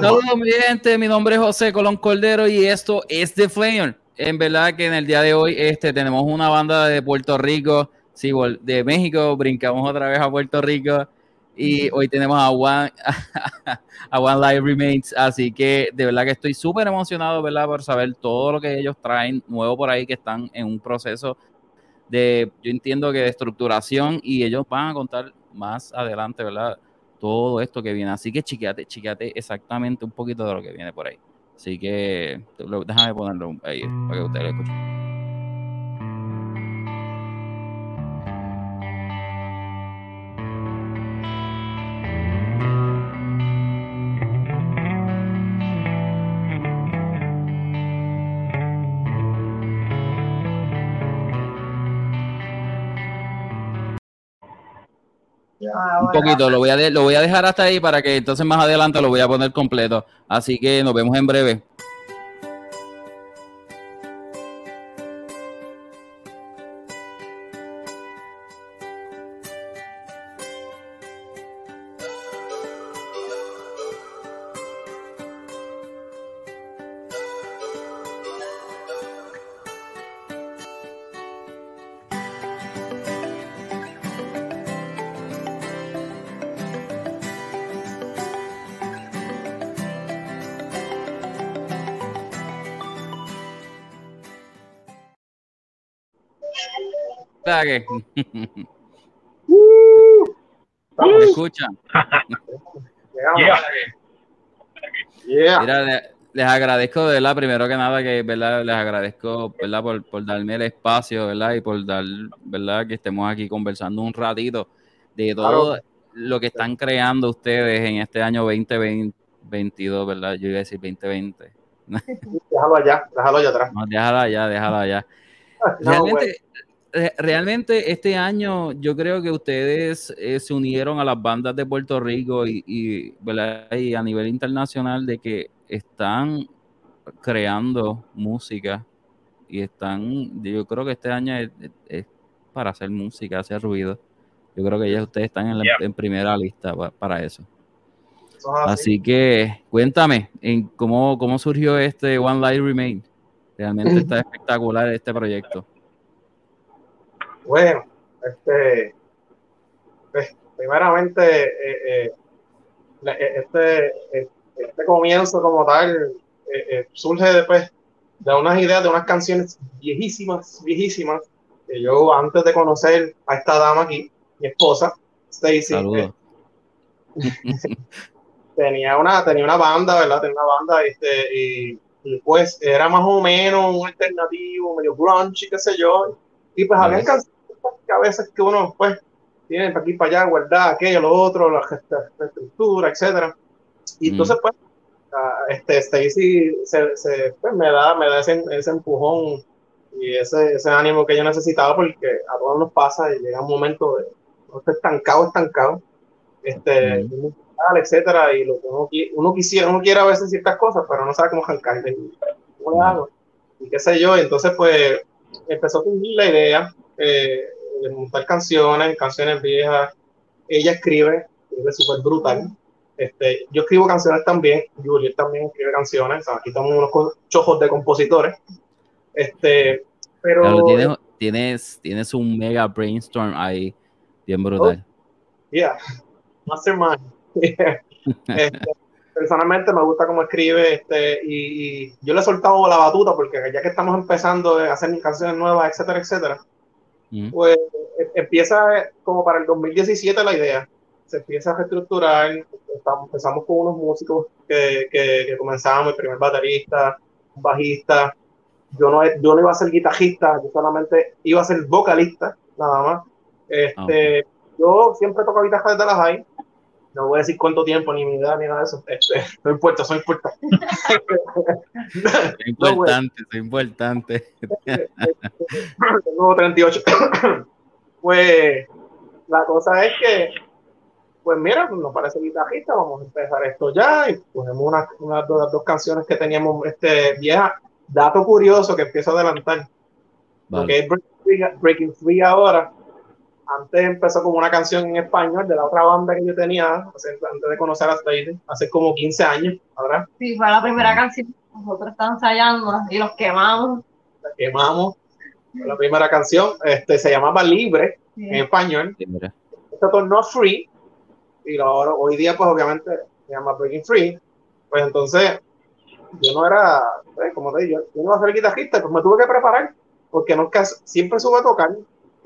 Saludos, mi gente. Mi nombre es José Colón Cordero y esto es The Flamer. En verdad que en el día de hoy este, tenemos una banda de Puerto Rico, sí, de México, brincamos otra vez a Puerto Rico y hoy tenemos a One, a One Live Remains, así que de verdad que estoy súper emocionado, ¿verdad? Por saber todo lo que ellos traen nuevo por ahí, que están en un proceso de, yo entiendo que de estructuración y ellos van a contar más adelante, ¿verdad? Todo esto que viene. Así que chiqueate, chiqueate exactamente un poquito de lo que viene por ahí. Así que déjame ponerlo ahí para que ustedes lo escuchen. Un poquito, lo voy, a lo voy a dejar hasta ahí para que entonces más adelante lo voy a poner completo. Así que nos vemos en breve. Que. ¿Me escuchan? les, agradezco, ¿verdad? Primero que nada, que ¿verdad? les agradezco ¿verdad? Por, por, darme el espacio, ¿verdad? Y por dar, ¿verdad? Que estemos aquí conversando un ratito de todo lo que están creando ustedes en este año 2022, ¿verdad? Yo iba a decir 2020. déjalo allá, déjalo allá atrás. No, déjalo allá, déjalo allá. Realmente, realmente este año yo creo que ustedes eh, se unieron a las bandas de Puerto Rico y, y, a nivel internacional de que están creando música y están, yo creo que este año es, para hacer música, hacer ruido. Yo creo que ya ustedes están en, primera lista para, eso. así. que cuéntame, en cómo, cómo surgió este One Life Remain. Realmente está espectacular este proyecto. Bueno, este, pues, primeramente, eh, eh, eh, este, este comienzo como tal surge después de unas ideas, de unas canciones viejísimas, viejísimas, que yo antes de conocer a esta dama aquí, mi esposa, Stacy, tenía una, tenía una banda, ¿verdad? Tenía una banda, este, y, pues era más o menos un alternativo, medio grunge, qué sé yo, y pues había canciones que a veces que uno pues tiene para aquí para allá guardar aquello, lo otro, la, estructura, etcétera. Y entonces pues este Stacy se, se pues, me da, me da ese, ese empujón y ese, ese, ánimo que yo necesitaba porque a todos nos pasa y llega un momento de no estar estancado, estancado, este, uh etcétera, y lo que uno, uno, quisiera, uno quiere a veces ciertas cosas, pero no sabe cómo arrancar, cómo hago, y qué sé yo, entonces pues empezó a surgir la idea, eh, montar canciones, canciones viejas. Ella escribe, escribe súper brutal. Este, yo escribo canciones también, Juliet también escribe canciones, aquí estamos unos chojos de compositores. Este, pero. tienes, tienes, un mega brainstorm ahí, bien brutal. Oh, yeah, mastermind. Este, personalmente me gusta cómo escribe este, y, y, yo le he soltado la batuta porque ya que estamos empezando a hacer canciones nuevas, etcétera, etcétera, pues e, empieza como para el 2017 la idea. Se empieza a reestructurar. empezamos con unos músicos que, que, que comenzábamos, el primer baterista, bajista. Yo no, yo no iba a ser guitarrista, yo solamente iba a ser vocalista, nada más. Este, ah, Yo siempre toco guitarra desde las high no voy a decir cuánto tiempo, ni mi edad, ni nada de eso. Este, no importa, soy importante. soy importante, soy importante. Tengo 38. pues la cosa es que, pues mira, pues nos parece guitarrista, vamos a empezar esto ya y ponemos unas una, dos, dos, canciones que teníamos este, viejas. Dato curioso que empiezo a adelantar. Porque es Breaking Free ahora antes empezó como una canción en español de la otra banda que yo tenía, antes de conocer a Stady, hace como 15 años, ¿verdad? Sí, fue la primera canción que nosotros estábamos ensayando y los quemamos. La quemamos. La primera canción este, se llamaba Libre en español. Libre. Se tornó Free y ahora, hoy día, pues obviamente se llama Breaking Free. Pues entonces, yo no era, pues, como te digo, yo no iba a ser guitarrista, pues me tuve que preparar porque nunca, siempre subo a tocar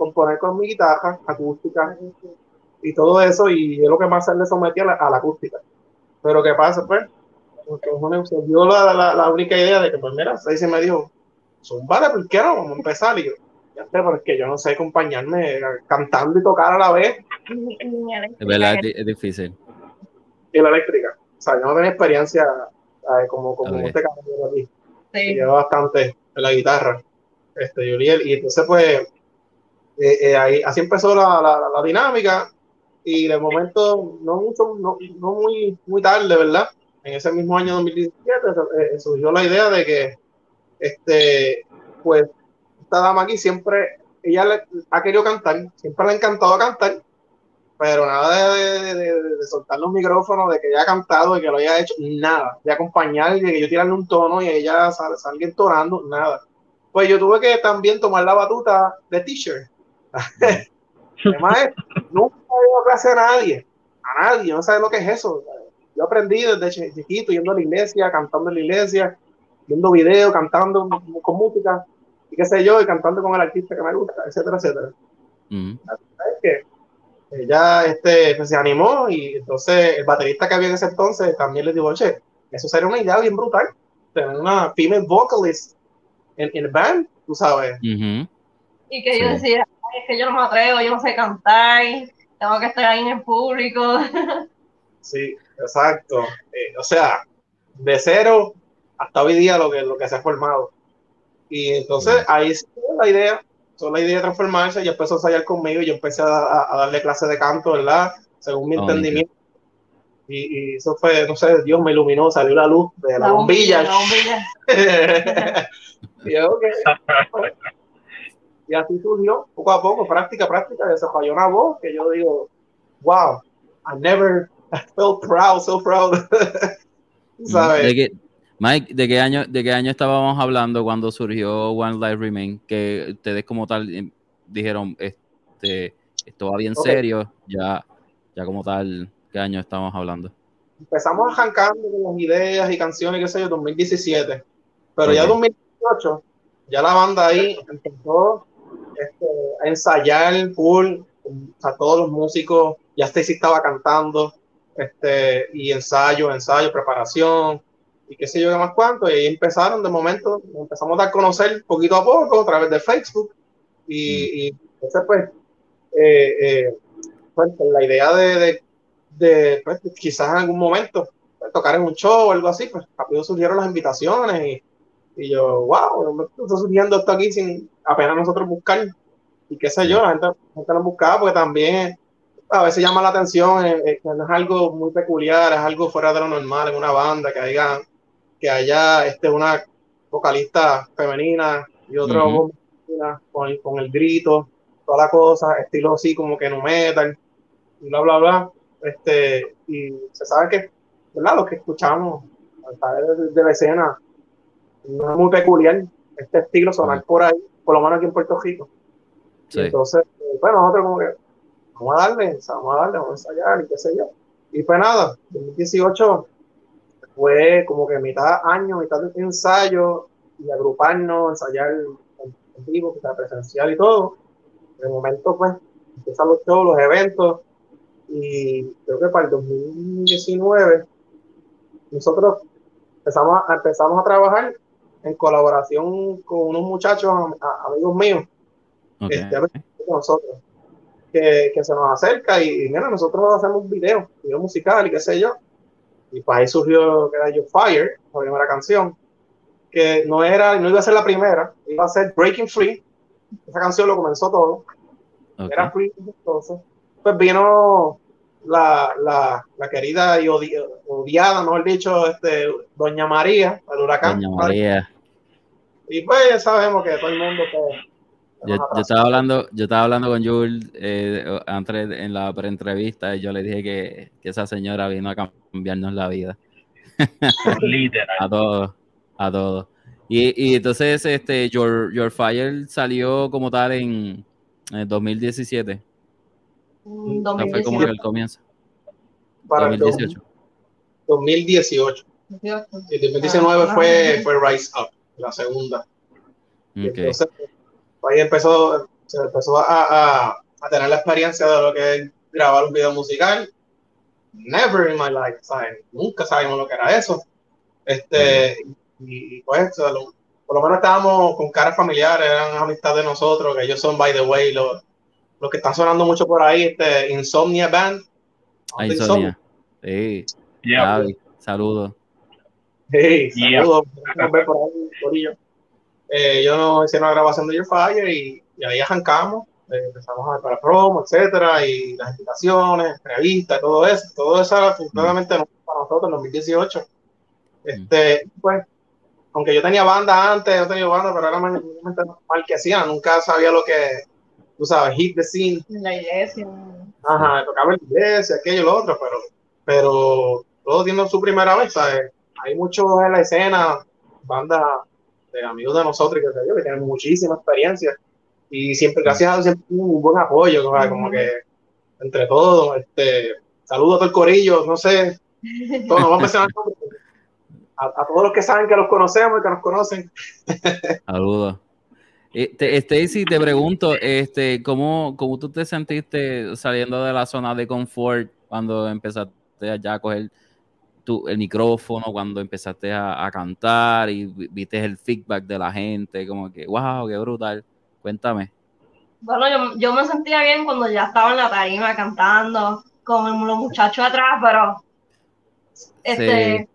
componer con mi guitarra acústica y todo eso, y es lo que más se le sometía a la, acústica. Pero ¿qué pasa? Pues, porque se dio la, la, la, única idea de que, pues mira, se me dijo, son vale, ¿por qué no? Vamos a empezar. Y yo, ya sé, porque yo no sé acompañarme cantando y tocar a la vez. Es verdad, es difícil. Y la eléctrica. O sea, yo no tenía experiencia como, como este caballero aquí. Sí. Lleva bastante en la guitarra. Este, Yuriel. Y entonces, pues, eh, eh, ahí, así empezó la, la, dinámica y de momento, no mucho, no, no, muy, muy tarde, ¿verdad? En ese mismo año 2017 eh, surgió la idea de que, este, pues, esta dama aquí siempre, ella le, ha querido cantar, siempre le ha encantado cantar, pero nada de, de, soltar los micrófonos, de que ella ha cantado, de que lo haya hecho, nada, de acompañar, de que yo tirarle un tono y ella salga entonando, nada. Pues yo tuve que también tomar la batuta de teacher Además, nunca he ido a clase a nadie, a nadie, no sabe lo que es eso. Yo aprendí desde chiquito, yendo a la iglesia, cantando en la iglesia, viendo videos, cantando con música, y qué sé yo, y cantando con el artista que me gusta, etcétera, etcétera. Mm. que ella este, pues, se animó y entonces el baterista que había en ese entonces también le dijo, oye, eso sería una idea bien brutal, tener una female vocalist en el band, tú sabes. Y que yo decía, es que yo no me atrevo, yo no sé cantar, tengo que estar ahí en el público. Sí, exacto. Eh, o sea, de cero hasta hoy día lo que, lo que se ha formado. Y entonces ahí sí la idea, son la idea de transformarse, y empezó a ensayar conmigo y yo empecé a, darle clases de canto, ¿verdad? Según mi entendimiento. Y, eso fue, no sé, Dios me iluminó, salió la luz de la, bombilla. La bombilla. y yo, y así surgió, poco a poco, práctica, práctica, desarrolló una voz que yo digo, wow, I never felt proud, so proud. ¿Sabes? ¿De qué, Mike, ¿de qué, año, ¿de qué año estábamos hablando cuando surgió One Life Remain? Que ustedes como tal eh, dijeron, este, esto va bien serio, ya, ya como tal, ¿qué año estamos hablando? Empezamos arrancando con las ideas y canciones, qué sé yo, 2017, pero ya 2018, ya la banda ahí empezó este, ensayar full, a todos los músicos, ya Stacy estaba cantando, este, y ensayo, ensayo, preparación, y qué sé yo qué más cuánto, y ahí empezaron de momento, empezamos a dar a conocer poquito a poco a través de Facebook, y, mm. entonces pues, eh, eh, pues, la idea de, de, pues, quizás en algún momento pues, tocar en un show o algo así, pues rápido surgieron las invitaciones y y yo, wow, me está surgiendo esto aquí sin apenas nosotros buscar. Y qué sé yo, la gente, la lo buscaba porque también a veces llama la atención, eh, eh, que no es algo muy peculiar, es algo fuera de lo normal en una banda, que haya, que haya este, una vocalista femenina y otra con, con, el grito, toda la cosa, estilo así como que no metal, y bla, bla, bla. Este, y se sabe que, ¿verdad? Los que escuchamos a de, de la escena no es muy peculiar este estilo sonar por ahí, por lo menos aquí en Puerto Rico. Entonces, eh, bueno, nosotros como que vamos a darle, vamos a darle, vamos a ensayar y qué sé yo. Y pues nada, 2018 fue como que mitad año, mitad de ensayo y agruparnos, ensayar en, vivo, que presencial y todo. De momento, pues, empiezan los shows, los eventos y creo que para el 2019 nosotros empezamos a, empezamos a trabajar en colaboración con unos muchachos, amigos míos, este, nosotros, que, que, se nos acerca y, mira, nosotros hacemos un video, video musical y qué sé yo. Y pues ahí surgió que era Yo Fire, la primera canción, que no era, no iba a ser la primera, iba a ser Breaking Free. Esa canción lo comenzó todo. Era free entonces. Pues vino la, la, la querida y odiada, mejor dicho, este, Doña María, el huracán. Doña María. Y pues sabemos que todo el mundo pues, Yo, yo, estaba hablando, yo estaba hablando con Jules eh, antes en la entrevista y yo le dije que, que, esa señora vino a cambiarnos la vida. Literal. a todos, a todos. Y, y, entonces, este, Your, Your Fire salió como tal en, en 2017. 2018. fue como que el comienzo. Para 2018. 2018. Y 2019 Ah, fue, ah. fue Rise Up, la segunda. Entonces, ahí empezó, se empezó a, a, a tener la experiencia de lo que es grabar un video musical. Never in my life, ¿sabes? Nunca sabíamos lo que era eso. Este, y, y pues, o sea, lo- por lo menos estábamos con caras familiares, eran amistad de nosotros, que ellos son, by the way, los, los que están sonando mucho por ahí, este, Insomnia Band. Ah, Insomnia. Sí, Yeah. Saludos. Hey, Yeah. saludos. Nos ver por ahí, corillo. Eh, yo no hice una grabación de Your Fire y, y ahí arrancamos. Eh, empezamos a ver para promo, etcétera, y las invitaciones, entrevistas, todo eso. Todo eso era afortunadamente para nosotros en 2018. Este, pues, aunque yo tenía banda antes, yo tenía banda, pero era mal que hacía. Nunca sabía lo que, tú sabes, hit the scene. En la iglesia. Ajá, tocaba en la iglesia, aquello y lo otro, pero, pero todos tienen su primera vez, ¿sabes? Hay muchos en la escena, bandas de amigos de nosotros y que, sé yo, que tienen muchísima experiencia y siempre, gracias a Dios, siempre un buen apoyo, como que entre todos, este, saludos a todo el corillo, no sé, todos vamos a, a todos los que saben que los conocemos y que nos conocen. Saludos. Este, Stacy, te pregunto, este, ¿cómo, ¿cómo tú te sentiste saliendo de la zona de confort cuando empezaste ya a coger tu, el micrófono, cuando empezaste a, a cantar y vi- viste el feedback de la gente? Como que, wow, qué brutal. Cuéntame. Bueno, yo, yo me sentía bien cuando ya estaba en la tarima cantando con los muchachos atrás, pero este,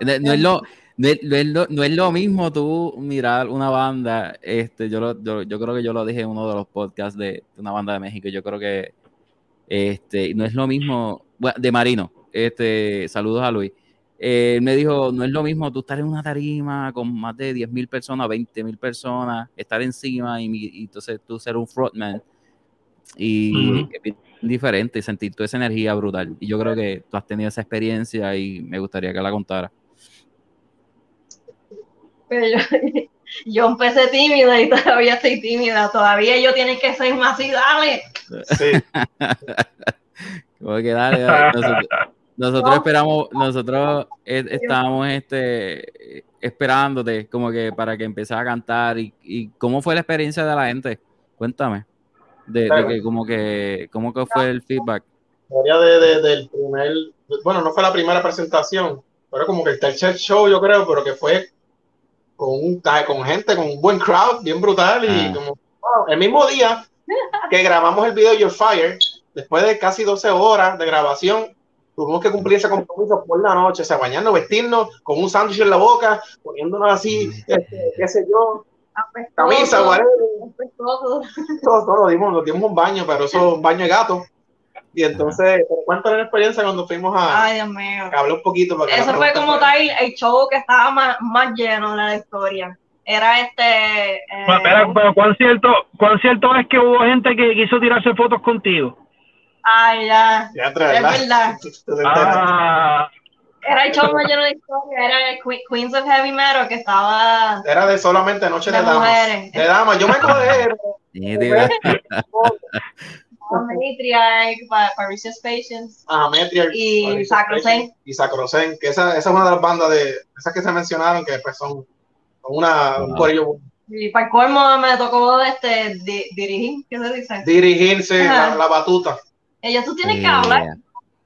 No, no es lo, no, es, no es lo, no es lo mismo tú mirar una banda, este, yo, lo- yo, yo creo que yo lo dije en uno de los podcasts de, una banda de México, yo creo que este, no es lo mismo, bueno, de Marino, este, saludos a Luis, Eh, él me dijo, no es lo mismo tú estar en una tarima con más de 10 mil personas, 20 mil personas, estar encima y, y entonces tú ser un frontman y Ujú. es bien diferente y sentir toda esa energía brutal. Y yo creo que tú has tenido esa experiencia y me gustaría que la contara. Pero yo, yo empecé tímida y todavía estoy tímida. Todavía ellos tienen que ser más así, dale. Sí, Como que dale, dale. Nosotros, nosotros No. esperamos, nosotros estábamos este, esperándote como que para que empezara a cantar y, y cómo fue la experiencia de la gente. Cuéntame. De, de que como que, cómo que fue el feedback. historia de, de- del primer, bueno, no fue la primera presentación, pero como que el tercer show, yo creo, pero que fue con, un, con gente, con un buen crowd, bien brutal, y Ah. como, wow, el mismo día que grabamos el video Your Fire, después de casi 12 horas de grabación, tuvimos que cumplir ese compromiso por la noche, o sea, bañarnos, vestirnos, con un sándwich en la boca, poniéndonos así, este, qué sé yo, camisa, apestoso. todo, todo, dimos, nos dimos un baño, pero eso es un baño de gato. Y entonces, pero cuéntale la experiencia cuando fuimos a, Ay, Dios mío. que hablé un poquito para que Eso fue como fuera- tal el show que estaba más, más lleno de la historia. Era este. eh, Pero, pero, pero ¿cuán, cierto, ¿cuán cierto es que hubo gente que quiso tirarse fotos contigo? Ay, ya. Ya, entre, Es ¿verdad? Ah, Era el show más lleno de historia. Era el Que- Queens of Heavy Metal que estaba Era de solamente noche de, de damas. mujeres. De damas, yo me acordé. Matriarch, Pa- Parisian Patience a Metriarch y Sacrosanct. y Sacrosanct, que esa, esa es una de las bandas de esas que se mencionaron que pues son, una, un Wow. corillo Y para el colmo me tocó este, di- dirigir, ¿qué se dice? dirigirse la, la batuta. Ella, tú tienes que Yeah. hablar,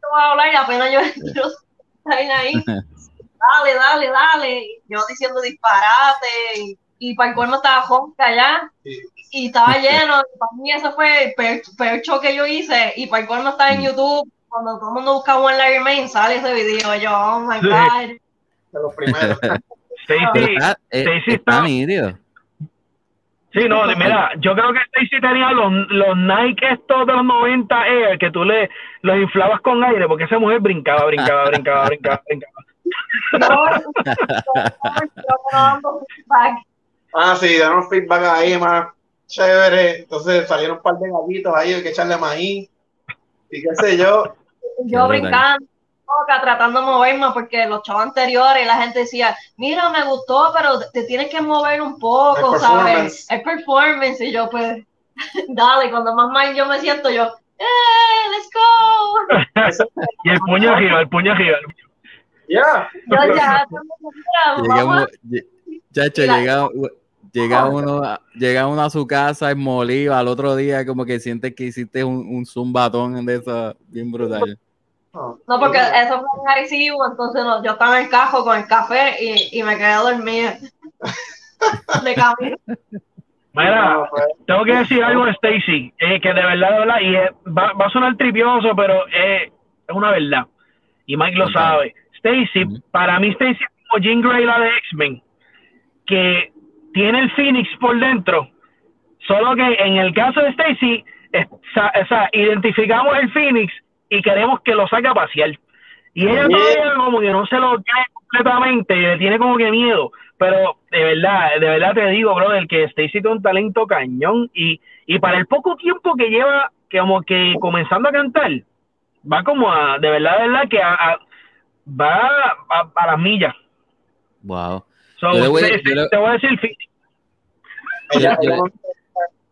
tú vas a hablar y apenas yo estar ahí. Dale, dale, dale. Yo diciendo disparate. Y, y para el colmo estaba Honka allá. Sí. Y estaba lleno. Y para mí ese fue el peor, peor show que yo hice. Y para el colmo estaba en Mm. YouTube. Cuando todo el mundo busca One Larry Main, sale ese video. Yo, oh my. God. de los primeros. Stacy, está, eh, Stacy está sí, no, mira, yo creo que Stacy tenía los, los Nike estos de los 90 Air que tú le los inflabas con aire porque esa mujer brincaba, brincaba, brincaba, brincaba, brincaba. No, no, no, no, no. Ah, sí, danos feedback ahí más. chévere. Entonces salieron un par de gallitos ahí, hay que echarle maíz y qué sé yo. Yo brincando, boca, tratando de moverme porque los chavos anteriores la gente decía, mira, me gustó, pero te tienes que mover un poco, El ¿sabes? El performance. Y yo, pues, dale, cuando más mal yo me siento, yo, ¡eh, let's go! Y el puño arriba, el puño arriba. Ya. Yo ya, vamos Llegamos, a- lle- chacho, Mira. Llega, uno, a- llega uno a su casa en molido, al otro día como que sientes que hiciste un, un zumbatón de eso bien brutal. No, porque eso fue en Arecibo, entonces no, yo estaba en el cajo con el café y, y me quedé dormida. De camino. Mira, pues, tengo que decir algo de Stacy, eh, que de verdad, de verdad, y eh, va, va a sonar tripioso, pero eh, es una verdad. Y Mike lo sabe. Stacy, para mí Stacy es como Jean Grey, la de X-Men, que tiene el Phoenix por dentro. Solo que en el caso de Stacy, o sea, identificamos el Phoenix y queremos que lo saque a pasear. Y ella Bien. todavía como que no se lo cree completamente, le tiene como que miedo. Pero de verdad, de verdad te digo, brother, que Stacy tiene un talento cañón y, y para el poco tiempo que lleva, que como que comenzando a cantar, va como a, de verdad, de verdad, que a- a- va a, a las millas. Wow. So, Yo le voy- te, yo le- te voy a decir, ella- yo- no-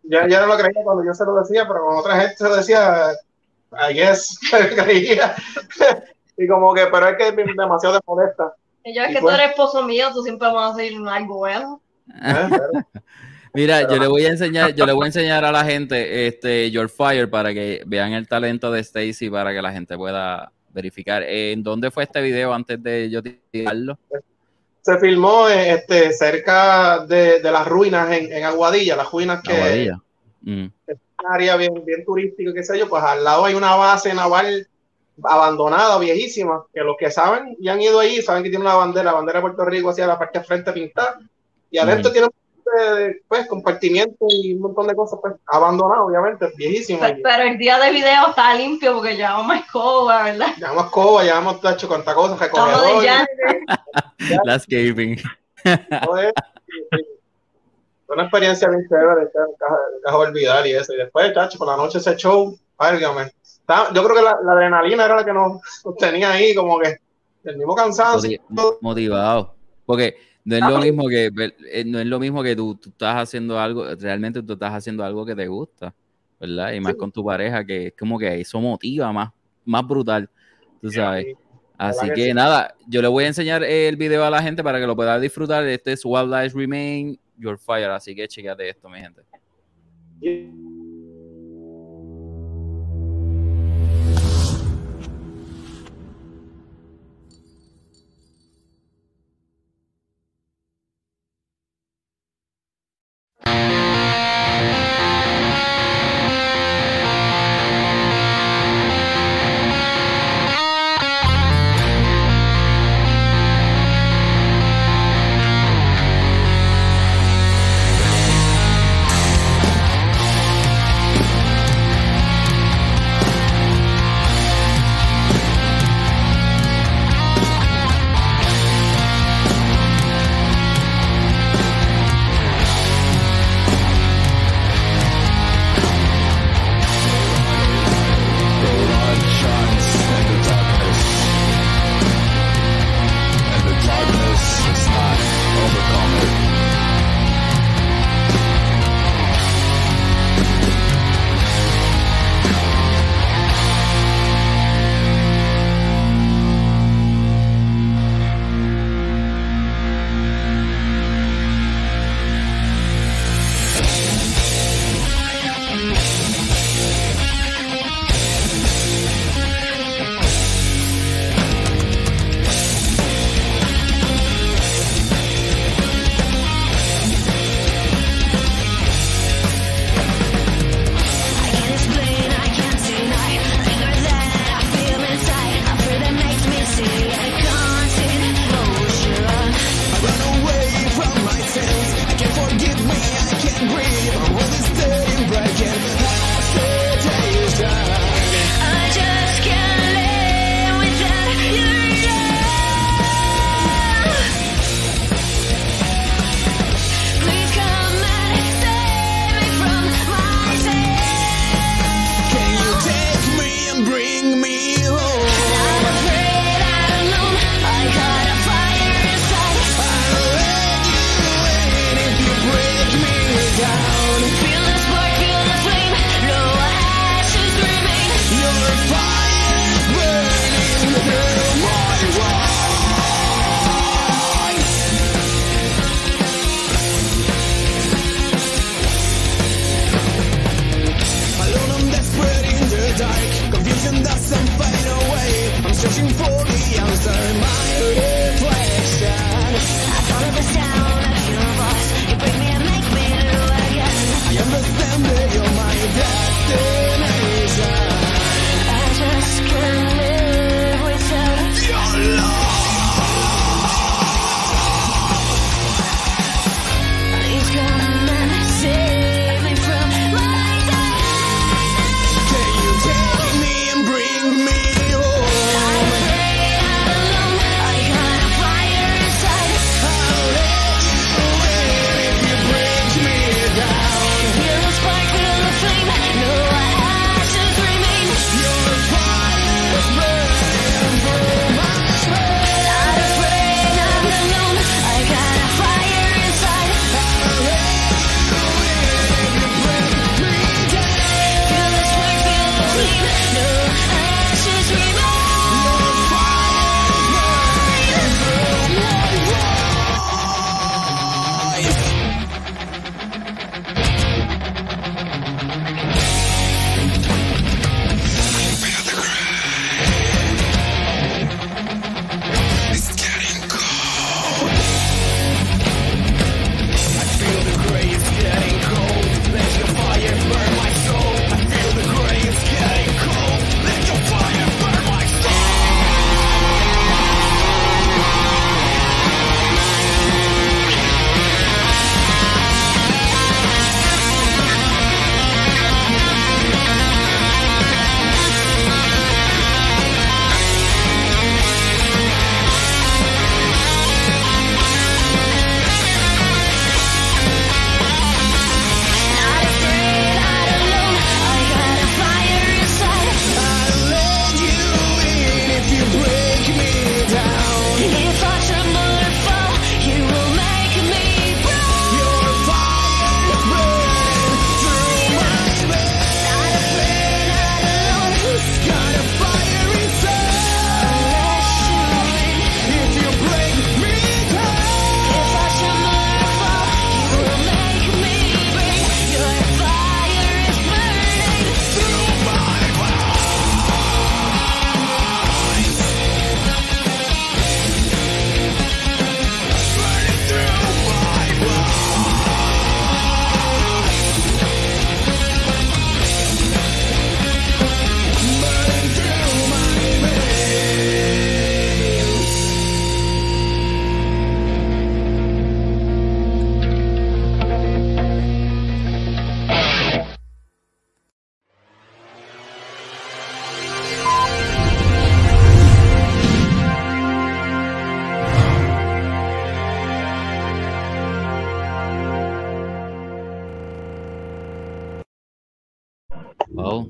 yo, yo no lo creía cuando yo se lo decía, pero con otra gente se lo decía, I guess, creía. y como que, pero es que es demasiado molesta. Y yo, es Y que tú fue- eres esposo mío, tú siempre vas a decir algo bueno. ¿eh? Pero- Mira, yo le voy a enseñar, yo le voy a enseñar a la gente este Your Fire para que vean el talento de Stacy para que la gente pueda verificar. Eh, ¿En dónde fue este video antes de yo tirarlo? Se filmó eh, este, cerca de, de las ruinas en, en Aguadilla, las ruinas que Aguadilla. Mm. es un área bien, bien turística, qué sé yo, pues al lado hay una base naval abandonada, viejísima, que los que saben y han ido ahí saben que tiene una bandera, la bandera de Puerto Rico hacia la parte de frente pintada, y adentro Ujú. tiene un pues compartimiento y un montón de cosas, pues abandonado, obviamente, viejísimo. Pero, pero el día del video está limpio porque llevamos escoba, ¿verdad? Llevamos coba, llevamos tacho cuánta cosa, de recogedor, sí. Fue una experiencia bien chévere, que nunca nunca voy a olvidar y eso. Y después, chacho, por la noche ese show, válgame. Yo creo que la, la adrenalina era la que nos, tenía ahí, como que el mismo cansancio. Moti- motivado. Porque no es lo mismo que eh, no es lo mismo que tú, tú estás haciendo algo, realmente tú estás haciendo algo que te gusta, ¿verdad? Y más Sí. con tu pareja, que es como que eso motiva más, más brutal, tú sabes. Así que nada, yo le voy a enseñar el video a la gente para que lo pueda disfrutar. Este es Wildlife Remain Your Fire, así que checate esto, mi gente.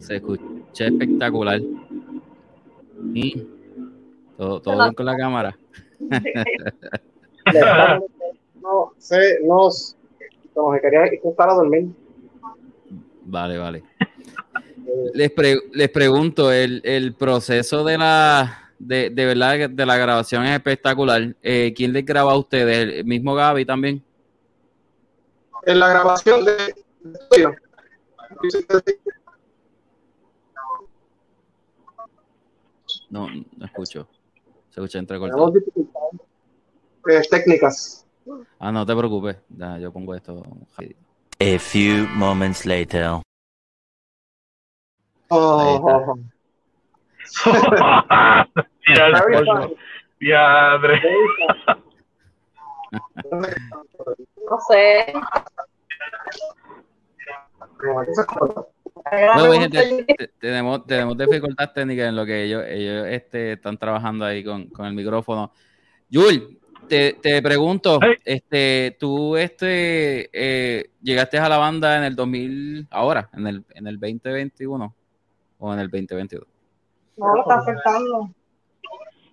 Se escucha espectacular. Y todo, todo bien con la cámara. no sé, no, como que quería estar a dormir. Vale, vale. Les, pre- les pregunto, el, el proceso de la de, de verdad de la grabación es espectacular. Eh, ¿Quién les graba a ustedes? ¿El mismo Gaby también? En la grabación de, de estudio. No, no escucho. Se escucha Tenemos entrecortado. dificultades eh, técnicas. Ah, no te preocupes. Ya, yo pongo esto. A few moments later. Oh, Ahí está. Mira el pollo. Diadre. No sé. Gente, tenemos, tenemos dificultades técnicas en lo que ellos, ellos este, están trabajando ahí con, con el micrófono. Yul, te, te pregunto, Hey. este, tú este, eh, llegaste a la banda en el 2000, ahora, en el, en el 2021 o en el 2022. No, lo está afectando.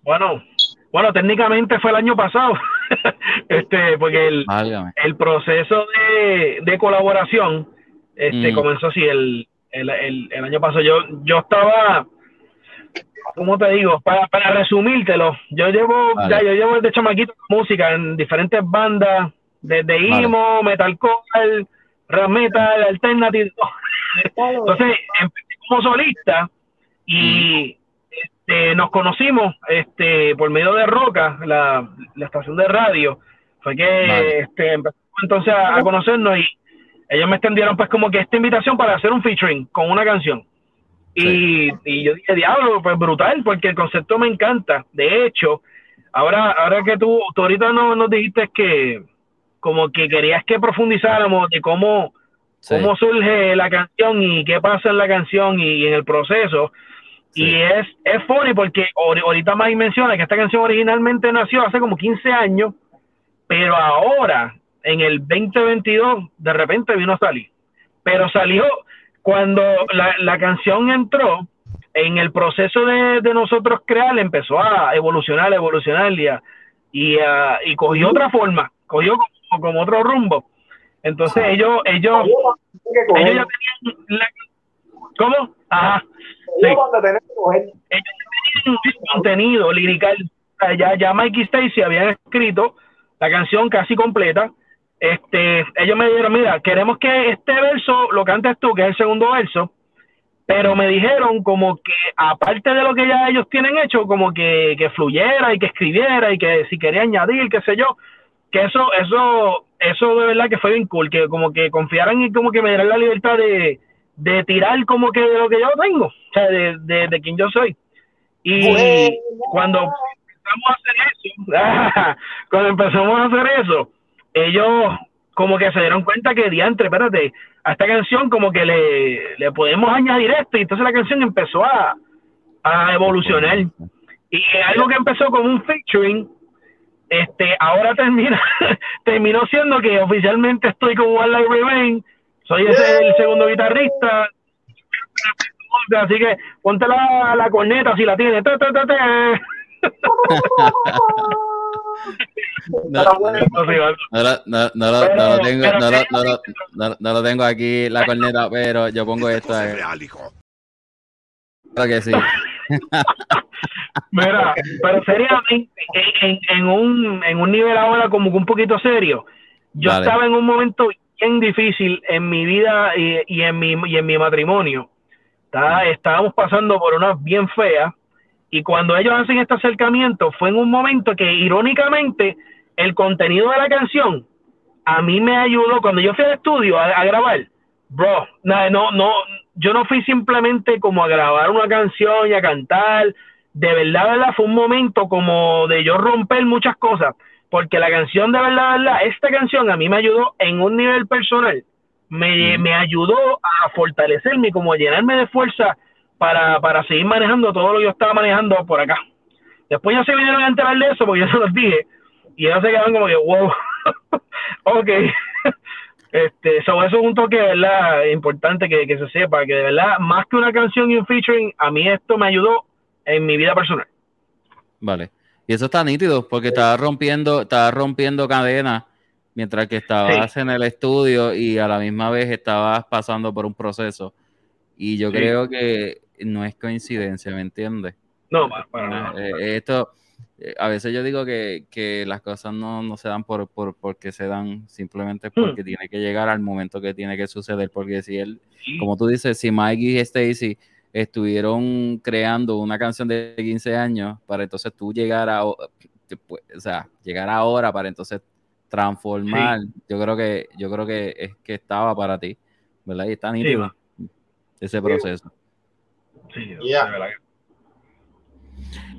Bueno, bueno, técnicamente fue el año pasado. este, porque el, Válgame. el proceso de, de colaboración este Mm. comenzó así el, el, el, el año pasado. Yo, yo estaba, ¿cómo te digo? Para, para resumírtelo, yo llevo, Vale. ya, yo llevo desde chamaquito música en diferentes bandas, desde Vale. emo, metalcore, rap metal, alternative. Entonces empecé como solista y este, nos conocimos este, por medio de Roca, la, la estación de radio. Fue que Vale. este, empezamos entonces a, a conocernos y ellos me extendieron pues como que esta invitación para hacer un featuring con una canción. Y, y yo dije, diablo, pues brutal, porque el concepto me encanta. De hecho, ahora, ahora que tú, tú ahorita no, nos dijiste que como que querías que profundizáramos de cómo, Sí, cómo surge la canción y qué pasa en la canción y, en el proceso. sí. Y es, es funny porque ahori- ahorita Mike menciona que esta canción originalmente nació hace como 15 años, pero ahora, en el 2022, de repente vino a salir. Pero salió cuando la, la canción entró en el proceso de, de nosotros crear, empezó a evolucionar, evolucionar y, a- y, a- y cogió otra forma, cogió como, como otro rumbo. Entonces ellos, ellos, ellos ya tenían la- ¿Cómo? Ajá. Sí. ellos tenían un contenido lirical. Ya, ya Mikey Stacy habían escrito la canción casi completa. Este, ellos me dijeron, mira, queremos que este verso lo cantes tú, que es el segundo verso, pero me dijeron como que aparte de lo que ya ellos tienen hecho, como que, que fluyera y que escribiera y que si quería añadir, qué sé yo, que eso, eso, eso de verdad que fue bien cool, que como que confiaran y como que me dieran la libertad de, de tirar como que de lo que yo tengo, o sea, de, de, de quien yo soy. Y cuando empezamos a hacer eso, cuando empezamos a hacer eso, ellos como que se dieron cuenta que diantre, espérate, a esta canción como que le, le podemos añadir esto, y entonces la canción empezó a, a evolucionar. Y algo que empezó como un featuring, este, ahora termina, terminó siendo que oficialmente estoy con One Life Remain, soy ese, el segundo guitarrista, así que ponte la, la corneta si la tienes. No, Está lo- tengo, no lo- no lo- no- no lo tengo aquí la corneta, pero yo pongo esto ahí. Claro que sí. Mira, pero seriamente, en, en, en un, en un nivel ahora como que un poquito serio, yo estaba en un momento bien difícil en mi vida y, y en, mi, y en mi matrimonio. Estaba- estábamos pasando por unas bien feas y cuando ellos hacen este acercamiento fue en un momento que irónicamente el contenido de la canción a mí me ayudó. Cuando yo fui al estudio a, a grabar, bro, no, no, yo no fui simplemente como a grabar una canción y a cantar, de verdad, de verdad, fue un momento como de yo romper muchas cosas, porque la canción de verdad, de verdad, esta canción a mí me ayudó en un nivel personal, me, Mm. me ayudó a fortalecerme como a llenarme de fuerza para, para seguir manejando todo lo que yo estaba manejando por acá. Después ya se vinieron a enterar de eso, porque yo se los dije, y ellos se quedaron como que, wow, ok. Este, eso es un toque, ¿verdad? Importante que, que se sepa, que de verdad, más que una canción y un featuring, a mí esto me ayudó en mi vida personal. Vale. Y eso está nítido, porque estaba rompiendo, estaba rompiendo cadenas mientras que estabas en el estudio y a la misma vez estabas pasando por un proceso. Y yo Sí. creo que no es coincidencia, ¿me entiendes? No, para, para nada. Eh, esto, eh, a veces yo digo que, que las cosas no, no se dan por, por porque se dan, simplemente Hmm. porque tiene que llegar al momento que tiene que suceder. Porque si él, Sí. como tú dices, si Mike y Stacy estuvieron creando una canción de 15 años para entonces tú llegar a, o o sea, llegar ahora para entonces transformar, yo creo que, yo creo que es que estaba para ti, ¿verdad? Y está nítido ese proceso. Sí, Ya. de verdad que-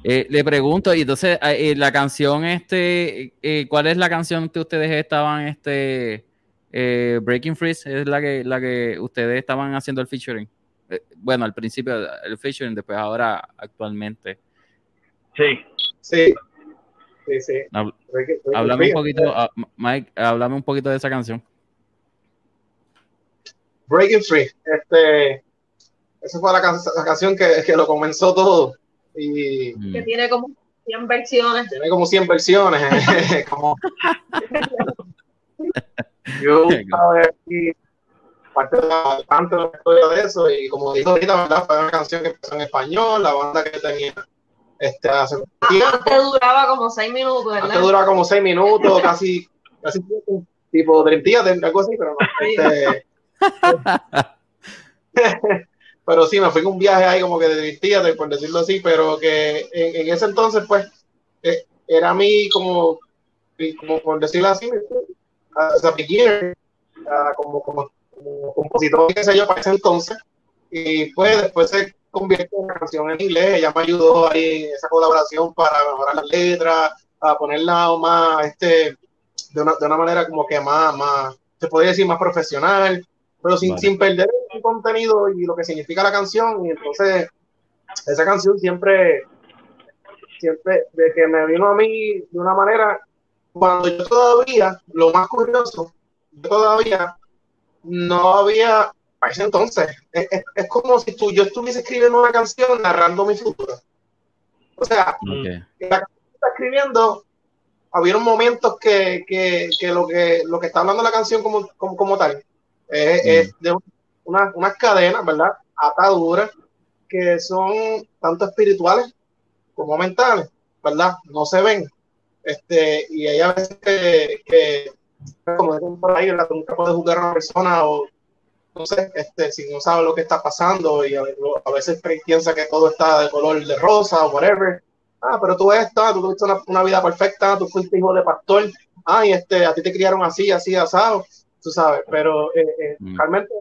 Eh, le pregunto, y entonces, eh, eh, la canción, este, eh, ¿cuál es la canción que ustedes estaban, este, eh, Breaking Freeze? ¿Es la que, la que ustedes estaban haciendo el featuring? Eh, bueno, al principio el featuring, después ahora actualmente. Sí. Sí. Sí, sí. Hab- Breaking- Breaking Háblame Free. un poquito, ah, Mike, háblame un poquito de esa canción. Breaking Free. Este, esa fue la, can- la canción que, que lo comenzó todo. Y Mm. que tiene como 100 versiones. tiene como 100 versiones. como... Yo estaba aquí parte de la, parte de la historia de eso y como dijo ahorita, ¿verdad? Fue una canción que empezó en español, la banda que tenía este, hace tiempo. Antes duraba como 6 minutos, Antes ¿verdad? duraba como 6 minutos, casi, casi tipo Dream Theater, algo así, pero no. Este, pero sí, me fui con un viaje ahí como que de Theater, por decirlo así, pero que en, en ese entonces, pues, eh, era a mí como, como por decirlo así, sea, beginner, ah, como, como, como compositor, qué sé yo, para ese entonces. Y pues después se convirtió en una canción en inglés. Ella me ayudó ahí en esa colaboración para mejorar las letras, a ponerla más, este, de una, de una manera como que más, más, se podría decir más profesional, pero sin, Vale. sin perder el contenido y lo que significa la canción. Y entonces, esa canción siempre, siempre, de que me vino a mí de una manera, cuando yo todavía, lo más curioso, yo todavía no había, a ese entonces, es, es- es como si tú, yo estuviese escribiendo una canción narrando mi futuro. O sea, Ok. la canción que está escribiendo, había momentos que, que, que lo que lo que está hablando la canción como, como, como tal es, Mm. es de una- unas cadenas, ¿verdad? Ataduras que son tanto espirituales como mentales, ¿verdad? No se ven. Este, y hay a veces que, que como dicen por ahí, ¿verdad? Nunca puedes juzgar a una persona o no sé, este, si no sabe lo que está pasando y a, a veces piensa que todo está de color de rosa o whatever. Ah, pero tú esta, tú tuviste una, una vida perfecta, tú fuiste hijo de pastor, ay, este, a ti te criaron así, así, asado, tú sabes, pero eh, eh, Mm. realmente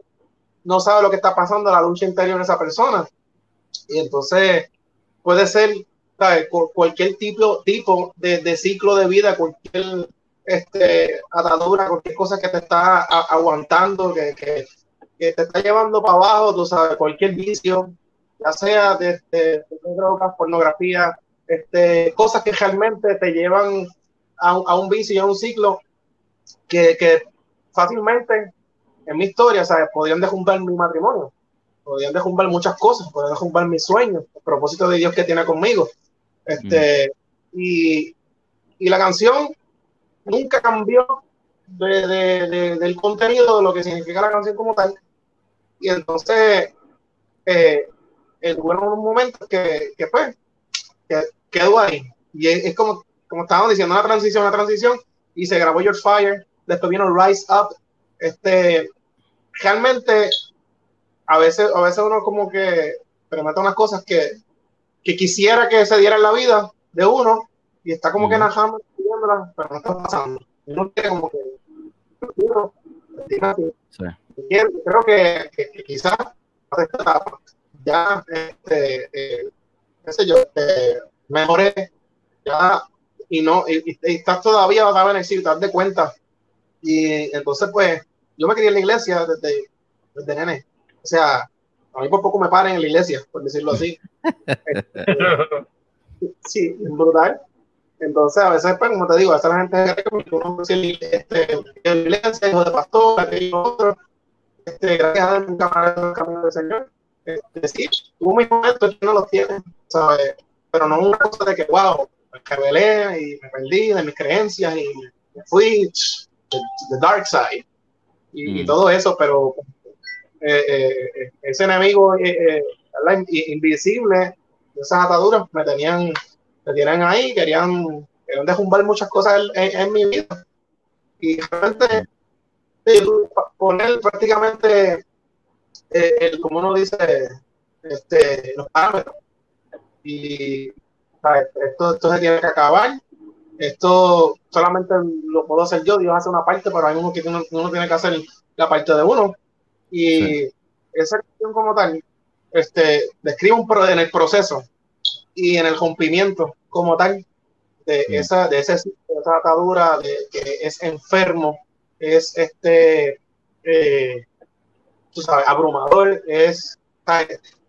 no sabe lo que está pasando, la lucha interior de esa persona. Y entonces puede ser cualquier tipo, tipo de, de ciclo de vida, cualquier este, atadura, cualquier cosa que te está aguantando, que, que, te está llevando para abajo, tú sabes, cualquier vicio, ya sea de, drogas, pornografía, este, cosas que realmente te llevan a, a un vicio y a un ciclo que, que fácilmente en mi historia, ¿sabes? Podían derrumbar mi matrimonio, podían derrumbar muchas cosas, podían derrumbar mis sueños, el propósito de Dios que tiene conmigo. Este, y, y la canción nunca cambió de, de- de- del contenido, de lo que significa la canción como tal. Y entonces, eh, eh, tuvieron unos momentos que, que pues, que quedó ahí. Y es, es como, como estábamos diciendo, una transición, una transición, y se grabó Your Fire, después vino Rise Up. Este, realmente, a veces, a veces uno como que experimenta unas cosas que, que quisiera que se diera en la vida de uno, y está como que Ujú. narrando, escribiéndola, pero no está pasando. Uno quiere como que, uno, Sí. creo que, que, que quizás ya este, eh, qué sé yo eh, mejoré ya y no y, y- y estás todavía vas a beneficio estás de cuenta y entonces pues yo me crié en la iglesia desde, desde nene o sea a mí por poco me paren en la iglesia por decirlo así sí, es brutal. Entonces, a veces, pues, como te digo, a veces la gente cree que uno es este, iglesia, hijo de pastor, aquello otro, este, gracias a un camarada del camino del Señor. Este, sí, tuvo mis momentos, no los tiene, ¿sabes? Pero no una cosa de que, wow, me rebelé y me perdí de mis creencias y me fui the dark side y, y Mm. todo eso, pero eh, eh, ese enemigo eh, ¿verdad? In- invisible, esas ataduras me tenían, me tenían ahí, querían, querían derrumbar muchas cosas en, mi vida. Y realmente poner prácticamente el, como uno dice, este, los parámetros. Y esto, esto se tiene que acabar. Esto solamente lo puedo hacer yo, Dios hace una parte, pero hay uno que uno, uno tiene que hacer la parte de uno. Y esa cuestión como tal, este, describe un pro, en el proceso y en el rompimiento como tal de esa, de ese, de esa atadura de que es enfermo, es este, eh, tú sabes, abrumador, es,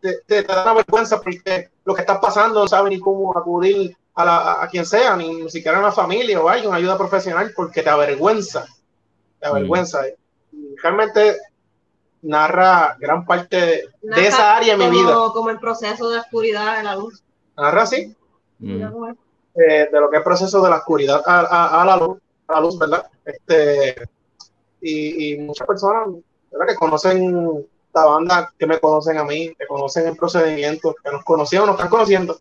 te, te da una vergüenza porque lo que está pasando no sabe ni cómo acudir a, la, a quien sea, ni, ni siquiera a una familia o alguien, una ayuda profesional, porque te avergüenza, te avergüenza. Y realmente narra gran parte de, de esa área de mi vida. Como, el proceso de oscuridad de la luz. Narra así, Mm. eh, de lo que es el proceso de la oscuridad a, a- a la luz, a la luz, ¿verdad? Este, y, y muchas personas ¿verdad? que conocen la banda, que me conocen a mí, que conocen el procedimiento, que nos conocían o nos están conociendo.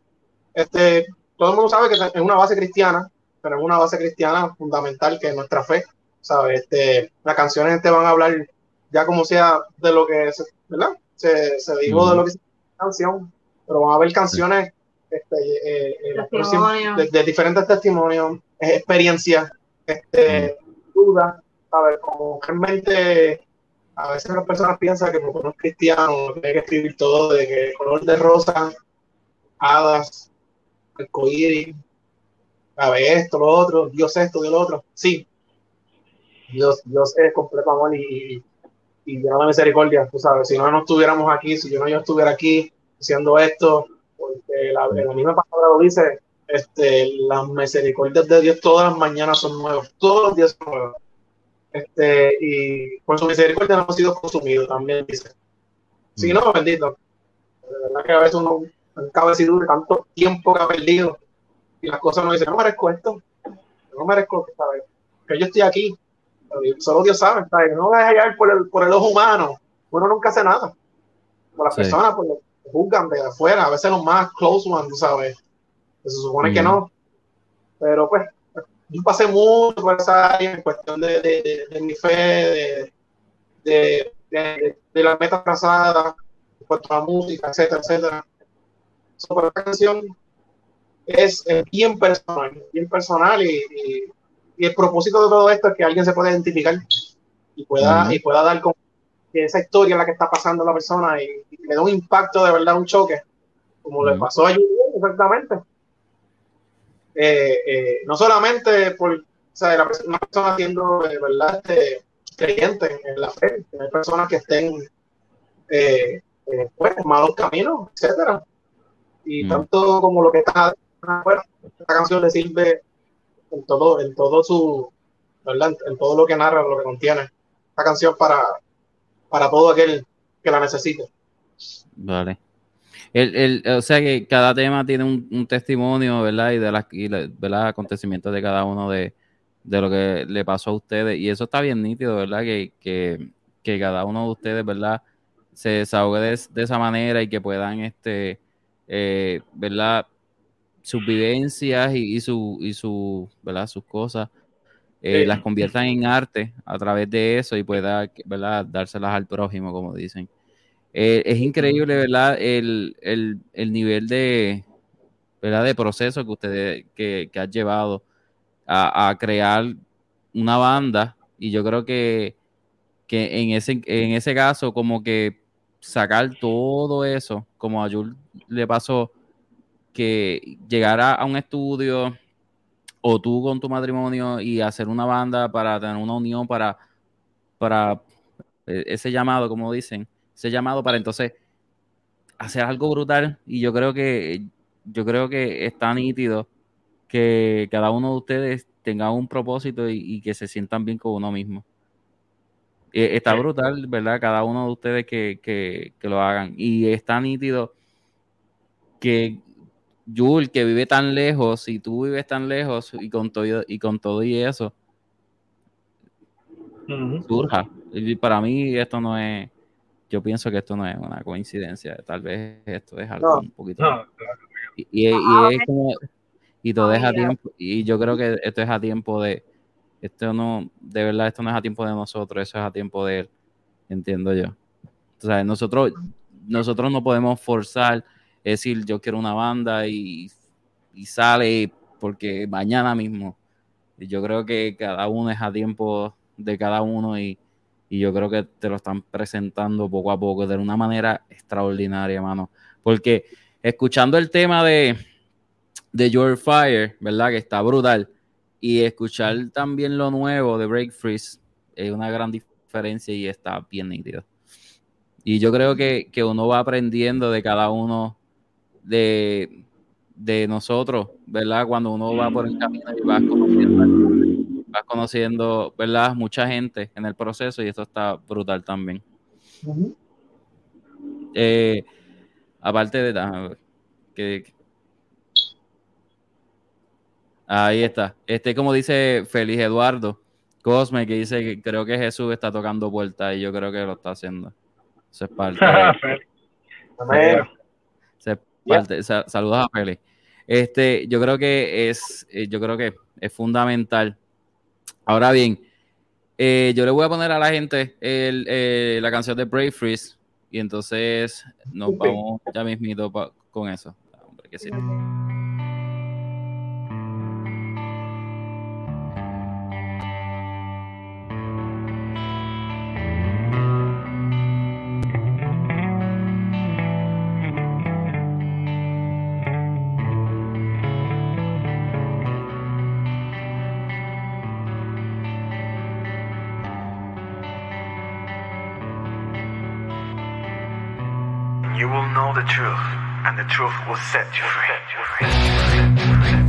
Este, todo el mundo sabe que es una base cristiana, pero es una base cristiana fundamental que es nuestra fe. ¿sabes? Este, las canciones te van a hablar ya como sea de lo que es, ¿verdad? Se, se dijo de lo que es la canción, pero van a haber canciones este, eh, eh, los próximos- de, de diferentes testimonios, experiencias, este, dudas, ¿sabes? Como realmente a veces las personas piensan que porque uno es cristiano tiene que escribir todo de que color de rosa, hadas, arcoíris, a ver esto, lo otro, Dios esto, Dios lo otro. Sí, Dios, Dios es completo amor y, y, y de misericordia, tú sabes. Si no, no estuviéramos aquí, si yo no yo estuviera aquí haciendo esto, porque la, la misma palabra lo dice, este, las misericordias de Dios todas las mañanas son nuevas, todos los días son nuevos. Este, y por su misericordia no hemos sido consumidos, también dice. Si no, bendito. De verdad que a veces uno en cabecito de tanto tiempo que ha perdido y las cosas no dicen, no merezco esto, no merezco, ¿sabes? Que yo estoy aquí, solo Dios sabe, ¿sabes? No vas a hallar por el, por el ojo humano, uno nunca hace nada. Por las Sí. personas pues, lo juzgan de afuera, a veces los más close ones, ¿sabes? Se supone que no. Pero pues, yo pasé mucho por esa área en cuestión de, de, de- de mi fe, de, de, de, las metas trazadas, en cuanto a la música, etcétera, etcétera. Esta canción es eh, bien personal, bien personal y, y, y el propósito de todo esto es que alguien se pueda identificar y pueda, y pueda dar con que esa historia en la que está pasando la persona y, y le da un impacto de verdad, un choque, como le pasó a Julián, exactamente. Eh, eh, no solamente por o sea, la persona, una persona siendo de verdad este, creyente en la fe, hay personas que estén eh, pues, en malos caminos, etcétera. Y Mm. tanto como lo que está afuera, esta canción le sirve en todo, en todo su, ¿verdad? En, todo lo que narra, lo que contiene. Esta canción para, para todo aquel que la necesite. Vale. El, el, o sea que cada tema tiene un, un testimonio, ¿verdad? Y de las y ¿verdad? acontecimientos de cada uno de, de lo que le pasó a ustedes. Y eso está bien nítido, ¿verdad? Que, que, que cada uno de ustedes, ¿verdad? Se desahogue de, de esa manera y que puedan, este, eh, ¿verdad? Sus vivencias y, y su, y su, ¿verdad? Sus cosas. eh, Sí. las conviertan en arte a través de eso y pueda, ¿verdad? Dárselas al prójimo, como dicen. Eh, es increíble, ¿verdad? El, el, el nivel de, ¿verdad? de proceso que ustedes que, que has llevado a, a crear una banda. Y yo creo que, que en, ese, en ese caso, como que sacar todo eso, como a Jules le pasó, que llegara a un estudio o tú con tu matrimonio y hacer una banda para tener una unión para, para eh, ese llamado, como dicen, ese llamado para entonces hacer algo brutal y yo creo que yo creo que está nítido que cada uno de ustedes tenga un propósito y, y que se sientan bien con uno mismo. Eh, está brutal, ¿verdad? Cada uno de ustedes que, que, que lo hagan. Y está nítido que Jul, que vive tan lejos, y tú vives tan lejos, y con todo y, con todo y eso, Ujú. surja. Y para mí esto no es, yo pienso que esto no es una coincidencia, tal vez esto es algo No, un poquito... No, Y, y- y Ah, es como, y todo es a Ah, tiempo, y yo creo que esto es a tiempo de, esto no, de verdad, esto no es a tiempo de nosotros, eso es a tiempo de él, entiendo yo. O sea, nosotros, nosotros no podemos forzar, es decir, yo quiero una banda y, y sale porque mañana mismo. Yo creo que cada uno es a tiempo de cada uno y, y yo creo que te lo están presentando poco a poco de una manera extraordinaria, mano. Porque escuchando el tema de, de Your Fire, ¿verdad? Que está brutal. Y escuchar también lo nuevo de Break Freeze es una gran diferencia y está bien nítido. Y yo creo que, que uno va aprendiendo de cada uno de, de nosotros, ¿verdad? Cuando uno va por el camino y vas conociendo, vas conociendo, ¿verdad? Mucha gente en el proceso y esto está brutal también. Eh, aparte de que, que- ahí está. Este, como dice Félix Eduardo Cosme, que dice que creo que Jesús está tocando puertas y yo creo que lo está haciendo. Eso es parte. de- Amén. Se parte- sa- saludos a Félix. Este, yo creo que es, eh, yo creo que es fundamental. Ahora bien, eh, yo le voy a poner a la gente el, eh, la canción de Brave Freeze y entonces nos vamos ya mismito pa- con eso. Ah, Hombre, que sí. The truth, and the truth will set you free.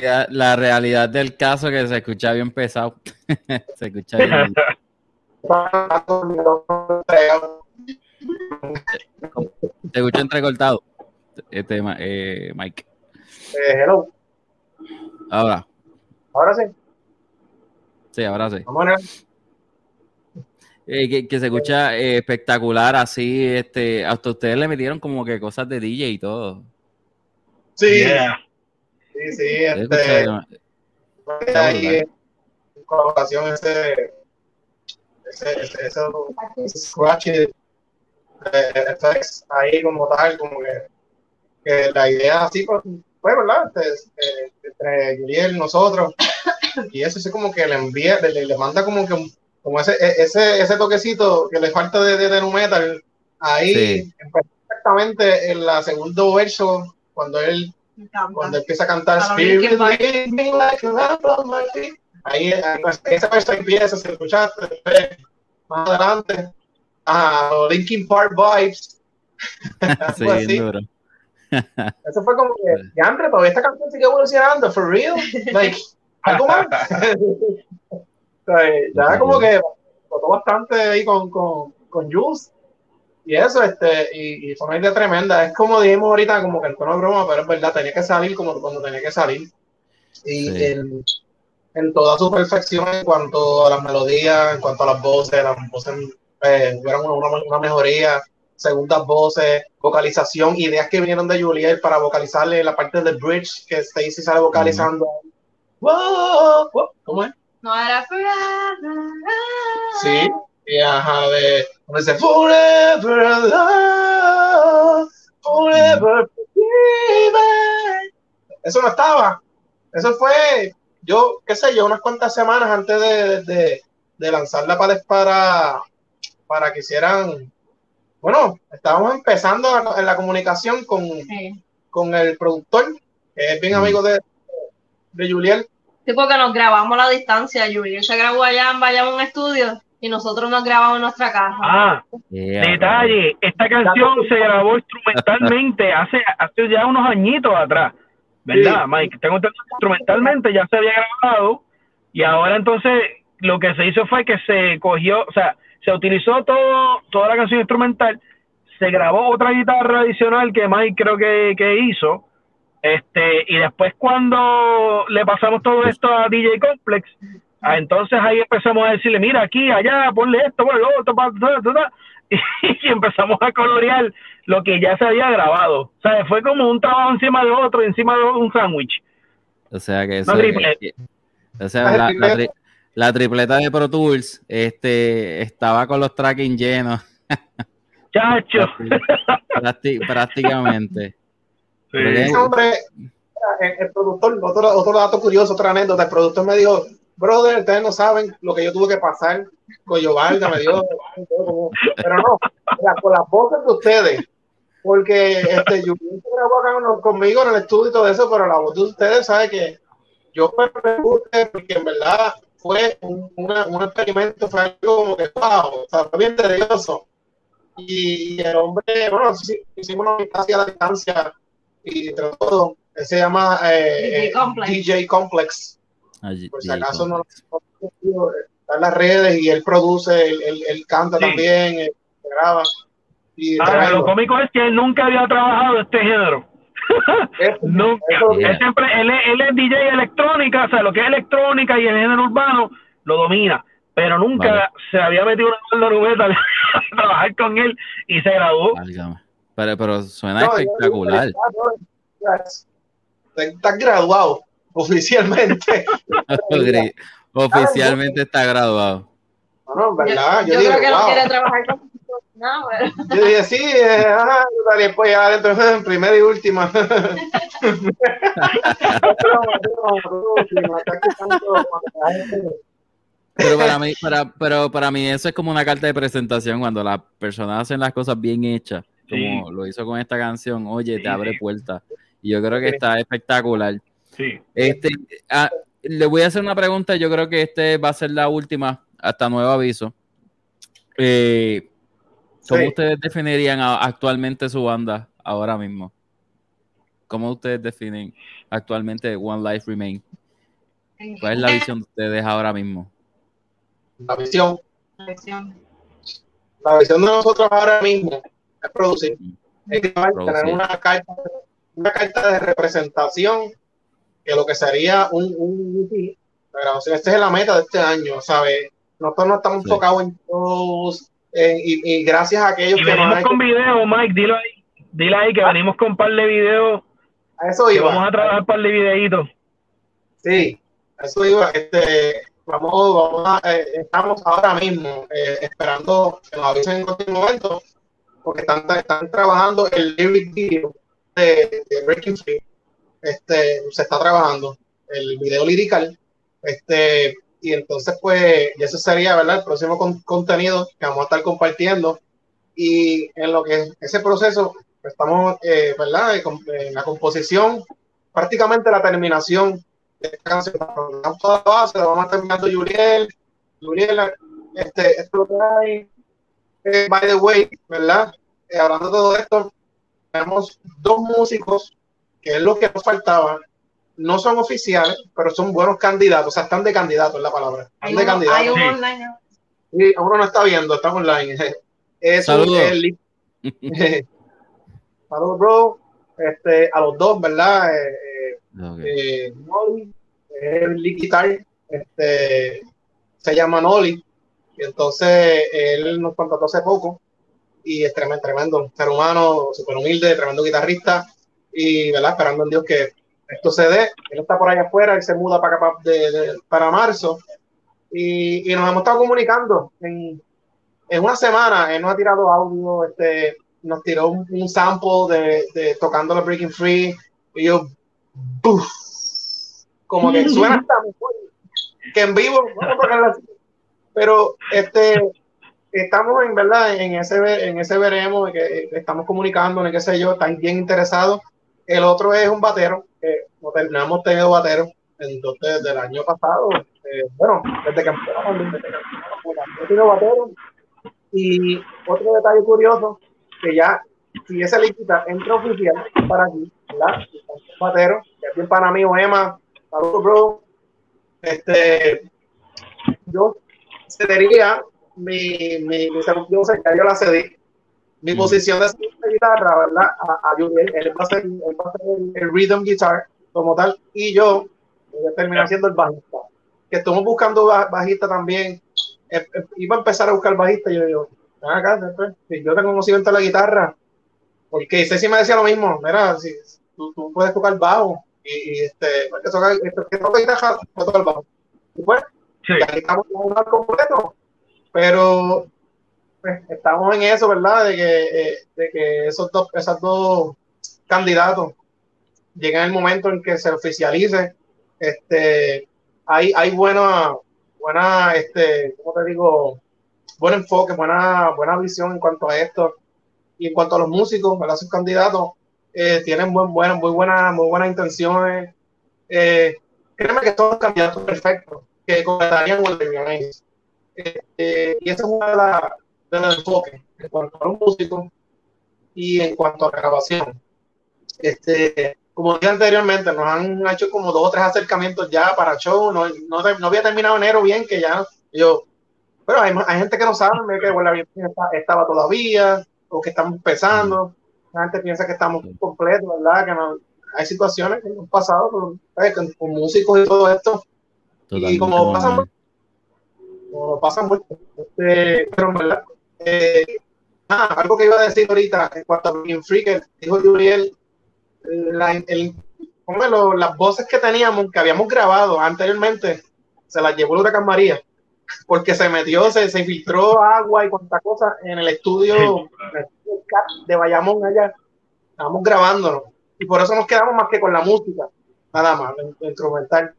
Realidad, la realidad del caso que se escucha bien pesado. se escucha bien. Se escucha entrecortado. Este, eh, Mike. Eh, hello. Ahora, Ahora sí. sí, ahora sí. Eh, que, que se escucha eh, espectacular así, este, hasta ustedes le metieron como que cosas de DJ y todo. Sí, Yeah. Sí, sí. Este, ahí en colaboración ese ese, ese, ese, scratch eh, ahí como tal como que, que la idea así pues fue verdad Este, eh, entre Juliel nosotros y eso es como que le envía le, le manda como que como ese ese ese toquecito que le falta de, de, de nu metal ahí Sí. empezó exactamente en la segundo verso cuando él. Cuando empieza a cantar Spirit me like a lamp on my feet. Ahí, ahí, pues, esa verso empieza, se escuchaste después, más adelante, a los Linkin Park vibes. Sí, así. duro. Eso fue como que, ya Andre, todavía esta canción sigue evolucionando, for real. Like, algo más. O sea, ya como que tocó bastante ahí con, con, con Jules. Y eso, este, y, y fue una idea tremenda. Es como dijimos ahorita, como que el tono de broma, pero es verdad, tenía que salir como cuando tenía que salir. Y Sí. en, en toda su perfección en cuanto a las melodías, en cuanto a las voces, las voces eh, tuvieron una, una- una mejoría, segundas voces, vocalización, ideas que vinieron de Juliet para vocalizarle la parte del bridge que Stacy sale vocalizando. Wow, wow, ¿Cómo es? No era. Sí, y ajá, de donde dice Forever Love, Forever Forgiven. Eso no estaba. Eso fue, yo, qué sé yo, unas cuantas semanas antes de, de, de lanzarla para, para, para que hicieran. Bueno, estábamos empezando la- en la comunicación con, Sí. con el productor, que es bien amigo de, de Juliel. Sí, porque nos grabamos a la distancia. Julián se grabó allá en Bayamón Estudio y nosotros nos grabamos en nuestra casa. Ah, Yeah, detalle, esta canción se grabó instrumentalmente hace, hace ya unos añitos atrás, ¿verdad, Sí. Mike? Tengo entendido que instrumentalmente ya se había grabado y ahora entonces lo que se hizo fue que se cogió, o sea, se utilizó todo, toda la canción instrumental, se grabó otra guitarra adicional que Mike creo que, que hizo, este, y después cuando le pasamos todo esto a DJ Complex, ah, entonces ahí empezamos a decirle, mira aquí, allá, ponle esto, ponle lo otro, pa, ta, ta, ta, y empezamos a colorear lo que ya se había grabado. O sea, fue como un trabajo encima de otro, encima de un sándwich. O sea que eso No, o sea, la, la tri- la tripleta de Pro Tools este, estaba con los tracking llenos Chacho. prácti- prácticamente. Hombre, el productor, otro, otro dato curioso, otra anécdota, el productor me dijo, brother, ustedes no saben lo que yo tuve que pasar con Giovanna, me dio, pero no, la- con las voces de ustedes, porque este, se grabó acá con- conmigo en el estudio y todo eso, pero la voz de ustedes sabe que yo me pregunté, porque en verdad fue un, una- un experimento, fue algo como que, wow, o sea, fue bien tedioso. Y, el hombre, bueno, sí, hicimos una amistad a la distancia y entre todo, él se llama eh, DJ Complex. DJ Complex. Allí- Por si acaso no no- está en las redes y él produce, él, él- él canta Sí. también, él graba. Y lo cómico es que él nunca había trabajado este género. Nunca. eso- Yeah. Él siempre, él, es- él es DJ electrónica, o sea, lo que es electrónica y el género urbano lo domina, pero nunca Vale. se había metido una banda de metal a trabajar con él y se graduó. Pero, pero suena no, yo- espectacular. Estás graduado oficialmente. Oficialmente está graduado. No, no, en verdad, yo, yo digo, creo que no quiere trabajar con. No, pero Yo dije, sí, eh, ajá, dale, pues ya adentro, en primera y última. Pero para mí, para, pero para mí eso es como una carta de presentación cuando las personas hacen las cosas bien hechas, como Sí. lo hizo con esta canción, oye, Sí, te abre puertas. Y yo creo que Sí. está espectacular. Sí. Este, le voy a hacer una pregunta, yo creo que este va a ser la última, hasta nuevo aviso. Eh, ¿Cómo Sí. ustedes definirían a- actualmente su banda ahora mismo? ¿cómo ustedes definen actualmente One Life Remain? ¿Cuál es la visión de ustedes ahora mismo? La visión, la visión de nosotros ahora mismo es producir. Es grabar, Producir. tener una carta, una carta de representación que lo que sería un, un de grabación. Esta es la meta de este año, ¿sabes? Nosotros no estamos Sí. enfocados en shows en- y, y gracias a aquellos Y que venimos con hecho- video, Mike, dilo ahí. Dile ahí que venimos con un par de videos. a eso iba. vamos a trabajar un par de videitos. Sí, a eso iba. Este, vamos, vamos a, eh, estamos ahora mismo eh, esperando que nos avisen en cualquier momento, porque están, están trabajando el lyric video de, de Breaking Free. Este, se está trabajando el video lirical. Este, y entonces, pues, y eso sería, ¿verdad? El próximo con- contenido que vamos a estar compartiendo. Y en lo que ese proceso, pues, estamos, eh, ¿verdad? En la composición, prácticamente la terminación de canción. Toda la base, vamos terminando Yuriel. Yuriel, este, esto es lo que hay. Eh, by the way, ¿verdad? Eh, hablando de todo esto, tenemos dos músicos, que es lo que nos faltaba. No son oficiales, pero son buenos candidatos. O sea, están de candidato, es la palabra. Están Hay de uno, candidato. hay uno online. Sí, uno no está viendo, está online. Es Saludos. el- Saludos, bro. Este, a los dos, ¿verdad? Eh, eh, Ok. eh, Noli, es el lead guitar, este, se llama Noli, y entonces él nos contrató hace poco, y es tremendo, tremendo ser humano, súper humilde, tremendo guitarrista, y ¿verdad? esperando en Dios que esto se dé. Él está por allá afuera, él se muda para, acá, de- de- para marzo, y, y nos hemos estado comunicando. En, en una semana, él nos ha tirado audio, este, nos tiró un, un sample de, de tocando la Breaking Free, y yo, ¡buf! como que suena hasta que en vivo, pero este estamos en verdad en ese en ese veremos que estamos comunicando, en qué sé yo, están bien interesados. El otro es un batero, que no, hemos tenido batero entonces desde el año pasado, eh, bueno, desde pandemia, desde he tenido batero. Y otro detalle curioso, que ya si ese liquida entra oficial para aquí, ¿verdad? Batero, que es bien para mí, Emma, saludos, bro. Este, yo cedería mi, mi, mi yo la cedí, mi posición de segunda guitarra, ¿verdad? A, a Yuriel, él va a ser, él va a ser el, el rhythm guitar como tal, y yo voy a terminar siendo el bajista. Que estamos buscando ba- bajista también. Eh, eh, iba a empezar a buscar bajista, y yo digo, acá, después, si yo tengo conocimiento de la guitarra, porque Ceci me decía lo mismo, mira, si tú, tú puedes tocar bajo, y, y este, pues, que toca, este, que toca guitarra, tocar bajo. Y pues, Sí. ya estamos en un completo, pero pues, estamos en eso, ¿verdad? De que, eh, de que esos dos, esos dos candidatos lleguen el momento en que se oficialice. Este, hay, hay buena, buena, este, ¿cómo te digo? Buen enfoque, buena, buena visión en cuanto a esto. Y en cuanto a los músicos, ¿verdad? Sus candidatos eh, tienen buen, buena, muy, buena, muy buenas intenciones. Eh, créeme que son candidatos perfectos que completarían Wonder Remains. Este, y ese es uno de, la- de los enfoques en cuanto a los músicos y en cuanto a la grabación. Este, como dije anteriormente, nos han hecho como dos o tres acercamientos ya para show. No, no, no había terminado enero bien, que ya yo. Pero hay, hay gente que no sabe que Wonder Remains está- estaba todavía, o que estamos empezando. La gente piensa que estamos completos, ¿verdad? Que no, hay situaciones que hemos pasado con, con, con músicos y todo esto y como Totalmente pasa, como pasa mucho, este, pero en verdad, eh, ah, algo que iba a decir ahorita en cuanto a Breaking Free, que dijo Juliel, la, las voces que teníamos, que habíamos grabado anteriormente, se las llevó el huracán María, porque se metió, se, se filtró agua y cuanta cosa en el estudio, en el estudio de Bayamón allá, estábamos grabándonos, y por eso nos quedamos más que con la música, nada más, el, el instrumental.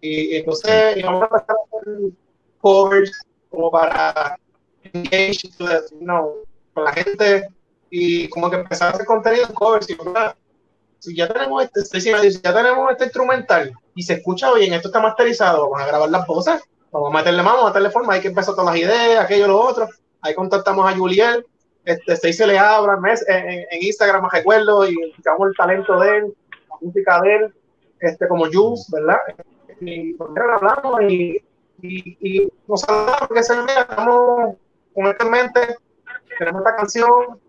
Y entonces íbamos a empezar a hacer covers como para engage you con la gente y como que empezar a hacer contenido en covers y si ya tenemos este si ya tenemos este instrumental y se escucha bien, esto está masterizado, vamos a grabar las voces, vamos a meterle mano, vamos a meterle forma, hay que empezar todas las ideas, aquello, lo otro, ahí contactamos a Juliel, este, Stacy le habla en, en, Instagram, recuerdo, y buscamos el talento de él, música de él, este, como Jules, ¿verdad? Y pues, hablamos y, y, nos hablamos porque se estamos con esto en mente, tenemos esta canción,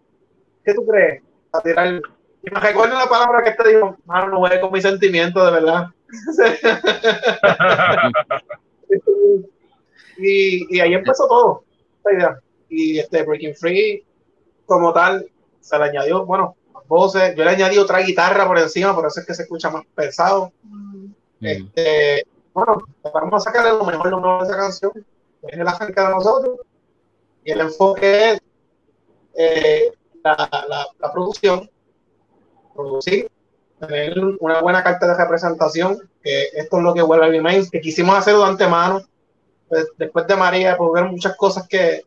¿qué tú crees? A tirar. Y me recuerdo la palabra que te dijo, mano, no voy con mis sentimientos, de verdad. y, y ahí empezó todo, esta idea. Y este Breaking Free, como tal, se le añadió, bueno, voces, yo le añadí otra guitarra por encima, por eso es que se escucha más pesado. Este, bueno, vamos a sacarle lo mejor, lo mejor de esa canción, es el acerca de nosotros, y el enfoque es eh, la, la, la producción, producir, tener una buena carta de representación, que esto es lo que vuelve a Remains, que quisimos hacerlo de antemano, pues, después de María, por ver muchas cosas que,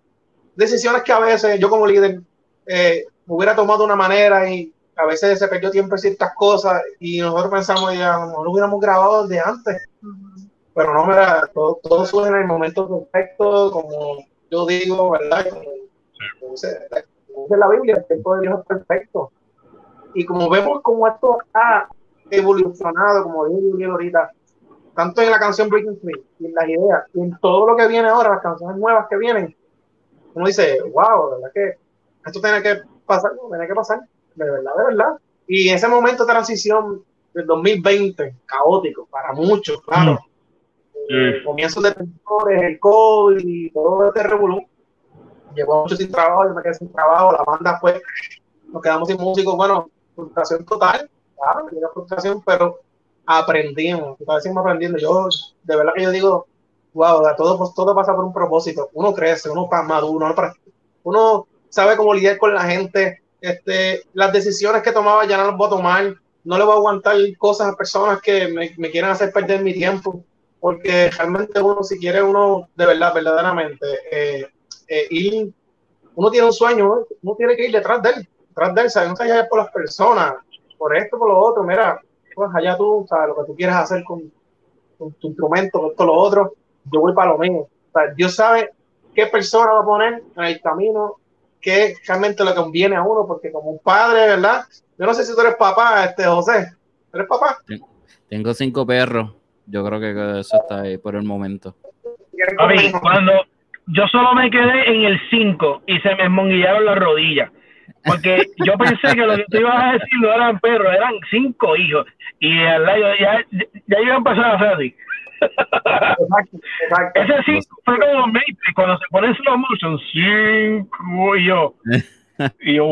decisiones que a veces yo como líder eh, hubiera tomado de una manera y a veces se perdió tiempo en ciertas cosas y nosotros pensamos ya, no lo hubiéramos grabado desde antes. Pero no, mira, todo, todo surge en el momento perfecto, como yo digo, ¿verdad? Como, como dice, como dice la Biblia, el tiempo de Dios es perfecto. Y como vemos como esto ha evolucionado, como dijo Julián ahorita, tanto en la canción Breaking Free, y en las ideas, y en todo lo que viene ahora, las canciones nuevas que vienen, uno dice, wow, verdad que esto tiene que pasar, tiene que pasar, de verdad, de verdad. Y ese momento de transición del 2020, caótico para muchos, claro. Eh, comienzos de temblores, el COVID y todo este revolú. Llevó mucho sin trabajo, yo me quedé sin trabajo, la banda fue, nos quedamos sin músicos, bueno, frustración total, claro, frustración, pero aprendimos, aprendiendo. Yo, de verdad que yo digo, wow, todo, pues, todo pasa por un propósito. Uno crece, uno madura, uno, uno sabe cómo lidiar con la gente. Este, las decisiones que tomaba ya no las voy a tomar. No le voy a aguantar cosas a personas que me, me quieren hacer perder mi tiempo. Porque realmente uno, si quiere uno, de verdad, verdaderamente, eh, eh, ir, uno tiene un sueño, ¿no? uno tiene que ir detrás de él, detrás de él, ¿sabes? No se vaya por las personas, por esto, por lo otro, mira, pues allá tú, sabes, lo que tú quieres hacer con, con tu instrumento, con esto, lo otro, yo voy para lo mío. O sea, Dios sabe qué persona va a poner en el camino, qué es realmente le conviene a uno, porque como un padre, ¿verdad? Yo no sé si tú eres papá, este José. ¿Eres papá? Tengo cinco perros. Yo creo que eso está ahí por el momento. ¿Quieres Papi, conmigo? cuando yo solo me quedé en el 5 y se me esmonguillaron las rodillas. Porque yo pensé que lo que tú ibas a decir no eran perros, eran cinco hijos. Y al lado ya, ya iba a empezar a hacer así. Exacto, exacto. Ese 5 fue como Matrix, cuando se pone en slow motion, 5 y yo. Y yo?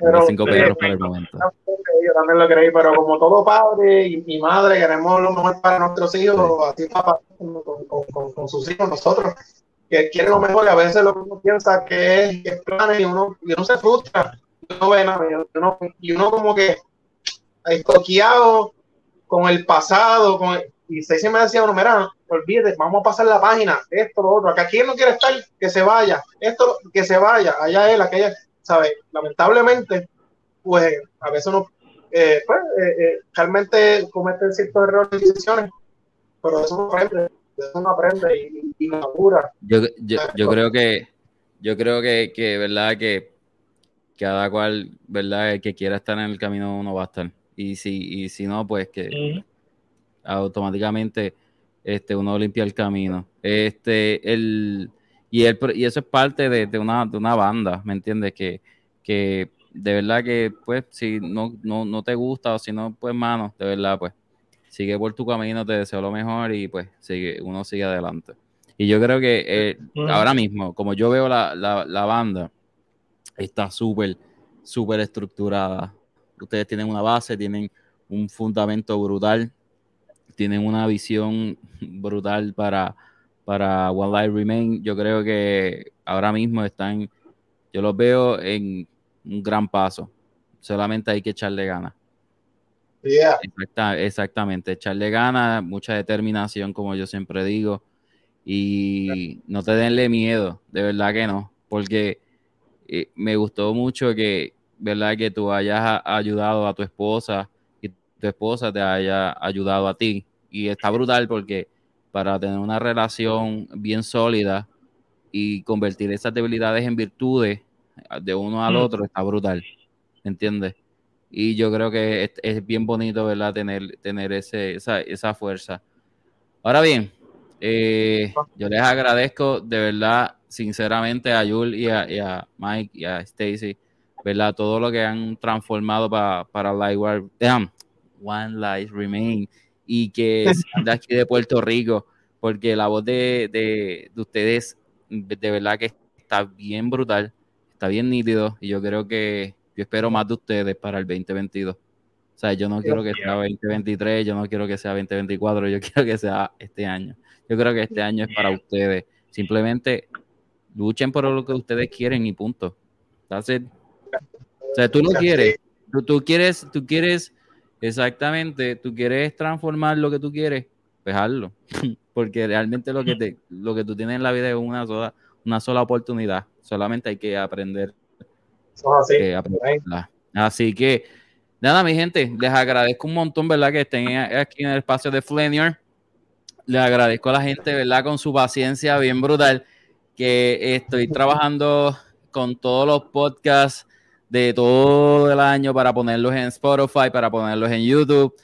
Tengo cinco eh, perros por el momento. Yo también lo creí, pero como todo padre y, y madre queremos lo mejor para nuestros hijos, así papá con, con- con- con sus hijos, nosotros, que quieren lo mejor y a veces lo que uno piensa que es, que es planes y uno, y uno se frustra, y uno ve nada, y uno, y uno como que estoqueado con el pasado, con el- y se me decía uno, mira, olvídate, vamos a pasar la página, esto, lo otro, acá quien no quiere estar, que se vaya, esto, que se vaya, allá él, aquella, ¿sabes? Lamentablemente, pues a veces uno eh, pues, eh, eh, realmente comete ciertos errores y decisiones, pero eso uno aprende, de eso uno aprende y, y madura. Yo, yo, yo creo que, yo creo que, que, verdad, que cada cual, verdad, el que quiera estar en el camino uno va a estar. Y si, y si no, pues que automáticamente este, uno limpia el camino. Este, el, y, el, y eso es parte de, de una, de una banda, ¿me entiendes? Que, que de verdad que, pues, si no, no, no te gusta o si no, pues, mano, de verdad, pues, sigue por tu camino, te deseo lo mejor y, pues, sigue, uno sigue adelante. Y yo creo que eh, ahora mismo, como yo veo la, la, la banda, está súper, súper estructurada. Ustedes tienen una base, tienen un fundamento brutal, tienen una visión brutal para, para One Life Remain. Yo creo que ahora mismo están, yo los veo en un gran paso. Solamente hay que echarle ganas. Yeah. Exacta- exactamente, echarle ganas, mucha determinación, como yo siempre digo, y no te denle miedo, de verdad que no, porque eh, me gustó mucho que, verdad, que tú hayas ayudado a tu esposa y tu esposa te haya ayudado a ti, y está brutal porque para tener una relación bien sólida y convertir esas debilidades en virtudes de uno al Mm. otro está brutal, ¿entiendes? Y yo creo que es, es bien bonito, ¿verdad? Tener, tener ese, esa, esa fuerza. Ahora bien, eh, yo les agradezco de verdad, sinceramente, a Yul y a, y a Mike y a Stacy, ¿verdad? Todo lo que han transformado pa- para Lightwire, damn, One Life Remain, y que sean de aquí de Puerto Rico, porque la voz de, de, de ustedes, de verdad que está bien brutal, está bien nítido, y yo creo que yo espero más de ustedes para el 2022. O sea, yo no quiero que sea 2023, yo no quiero que sea 2024, yo quiero que sea este año. Yo creo que este año es para ustedes. Simplemente luchen por lo que ustedes quieren y punto. O sea, tú lo quieres. Tú, tú quieres, tú quieres, exactamente, tú quieres transformar lo que tú quieres, pues hazlo. Porque realmente lo que, te, lo que tú tienes en la vida es una sola, una sola oportunidad. Solamente hay que aprender así. que aprovecharla. Así que, nada, mi gente, les agradezco un montón, ¿verdad? Que estén aquí en el espacio de Flanier. Les agradezco a la gente, ¿verdad? Con su paciencia bien brutal, que estoy trabajando con todos los podcasts de todo el año para ponerlos en Spotify, para ponerlos en YouTube.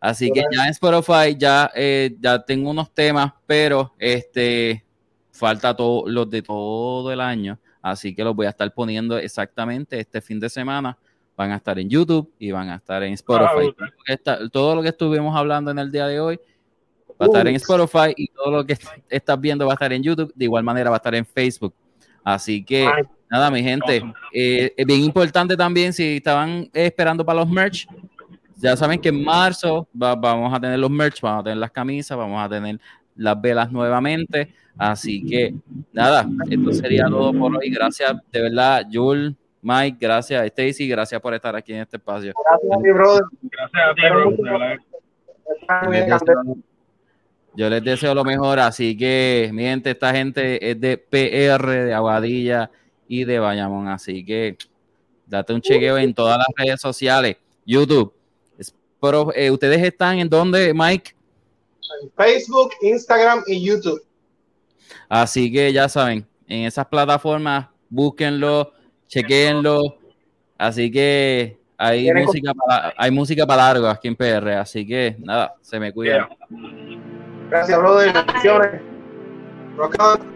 Así que ya en Spotify ya, eh, ya tengo unos temas, pero este falta todo los de todo el año. Así que los voy a estar poniendo exactamente este fin de semana. Van a estar en YouTube y van a estar en Spotify. Ah, Todo lo que está- todo lo que estuvimos hablando en el día de hoy va a estar en Spotify y todo lo que estás viendo va a estar en YouTube. De igual manera va a estar en Facebook. Así que Ay, nada, mi gente, eh, es bien importante también si estaban esperando para los merch. Ya saben que en marzo va- vamos a tener los merch, vamos a tener las camisas, vamos a tener las velas nuevamente. Así que nada, esto sería todo por hoy. Gracias, de verdad, Jul, Mike, gracias, Stacy, gracias por estar aquí en este espacio. Gracias a ti, brother. Gracias a ti, bro. de verdad. Está Yo les, deseo, yo les deseo lo mejor, así que mi gente, esta gente es de PR, de Aguadilla y de Bayamón, así que date un chequeo en todas las redes sociales, YouTube. Pero eh, ustedes están en donde, Mike, En Facebook, Instagram y YouTube. así que ya saben, en esas plataformas, búsquenlo, chequenlo, así que hay música para, hay música para largo aquí en PR, así que nada, se me cuidan. Yeah. Gracias, brother. Bendiciones. Rock.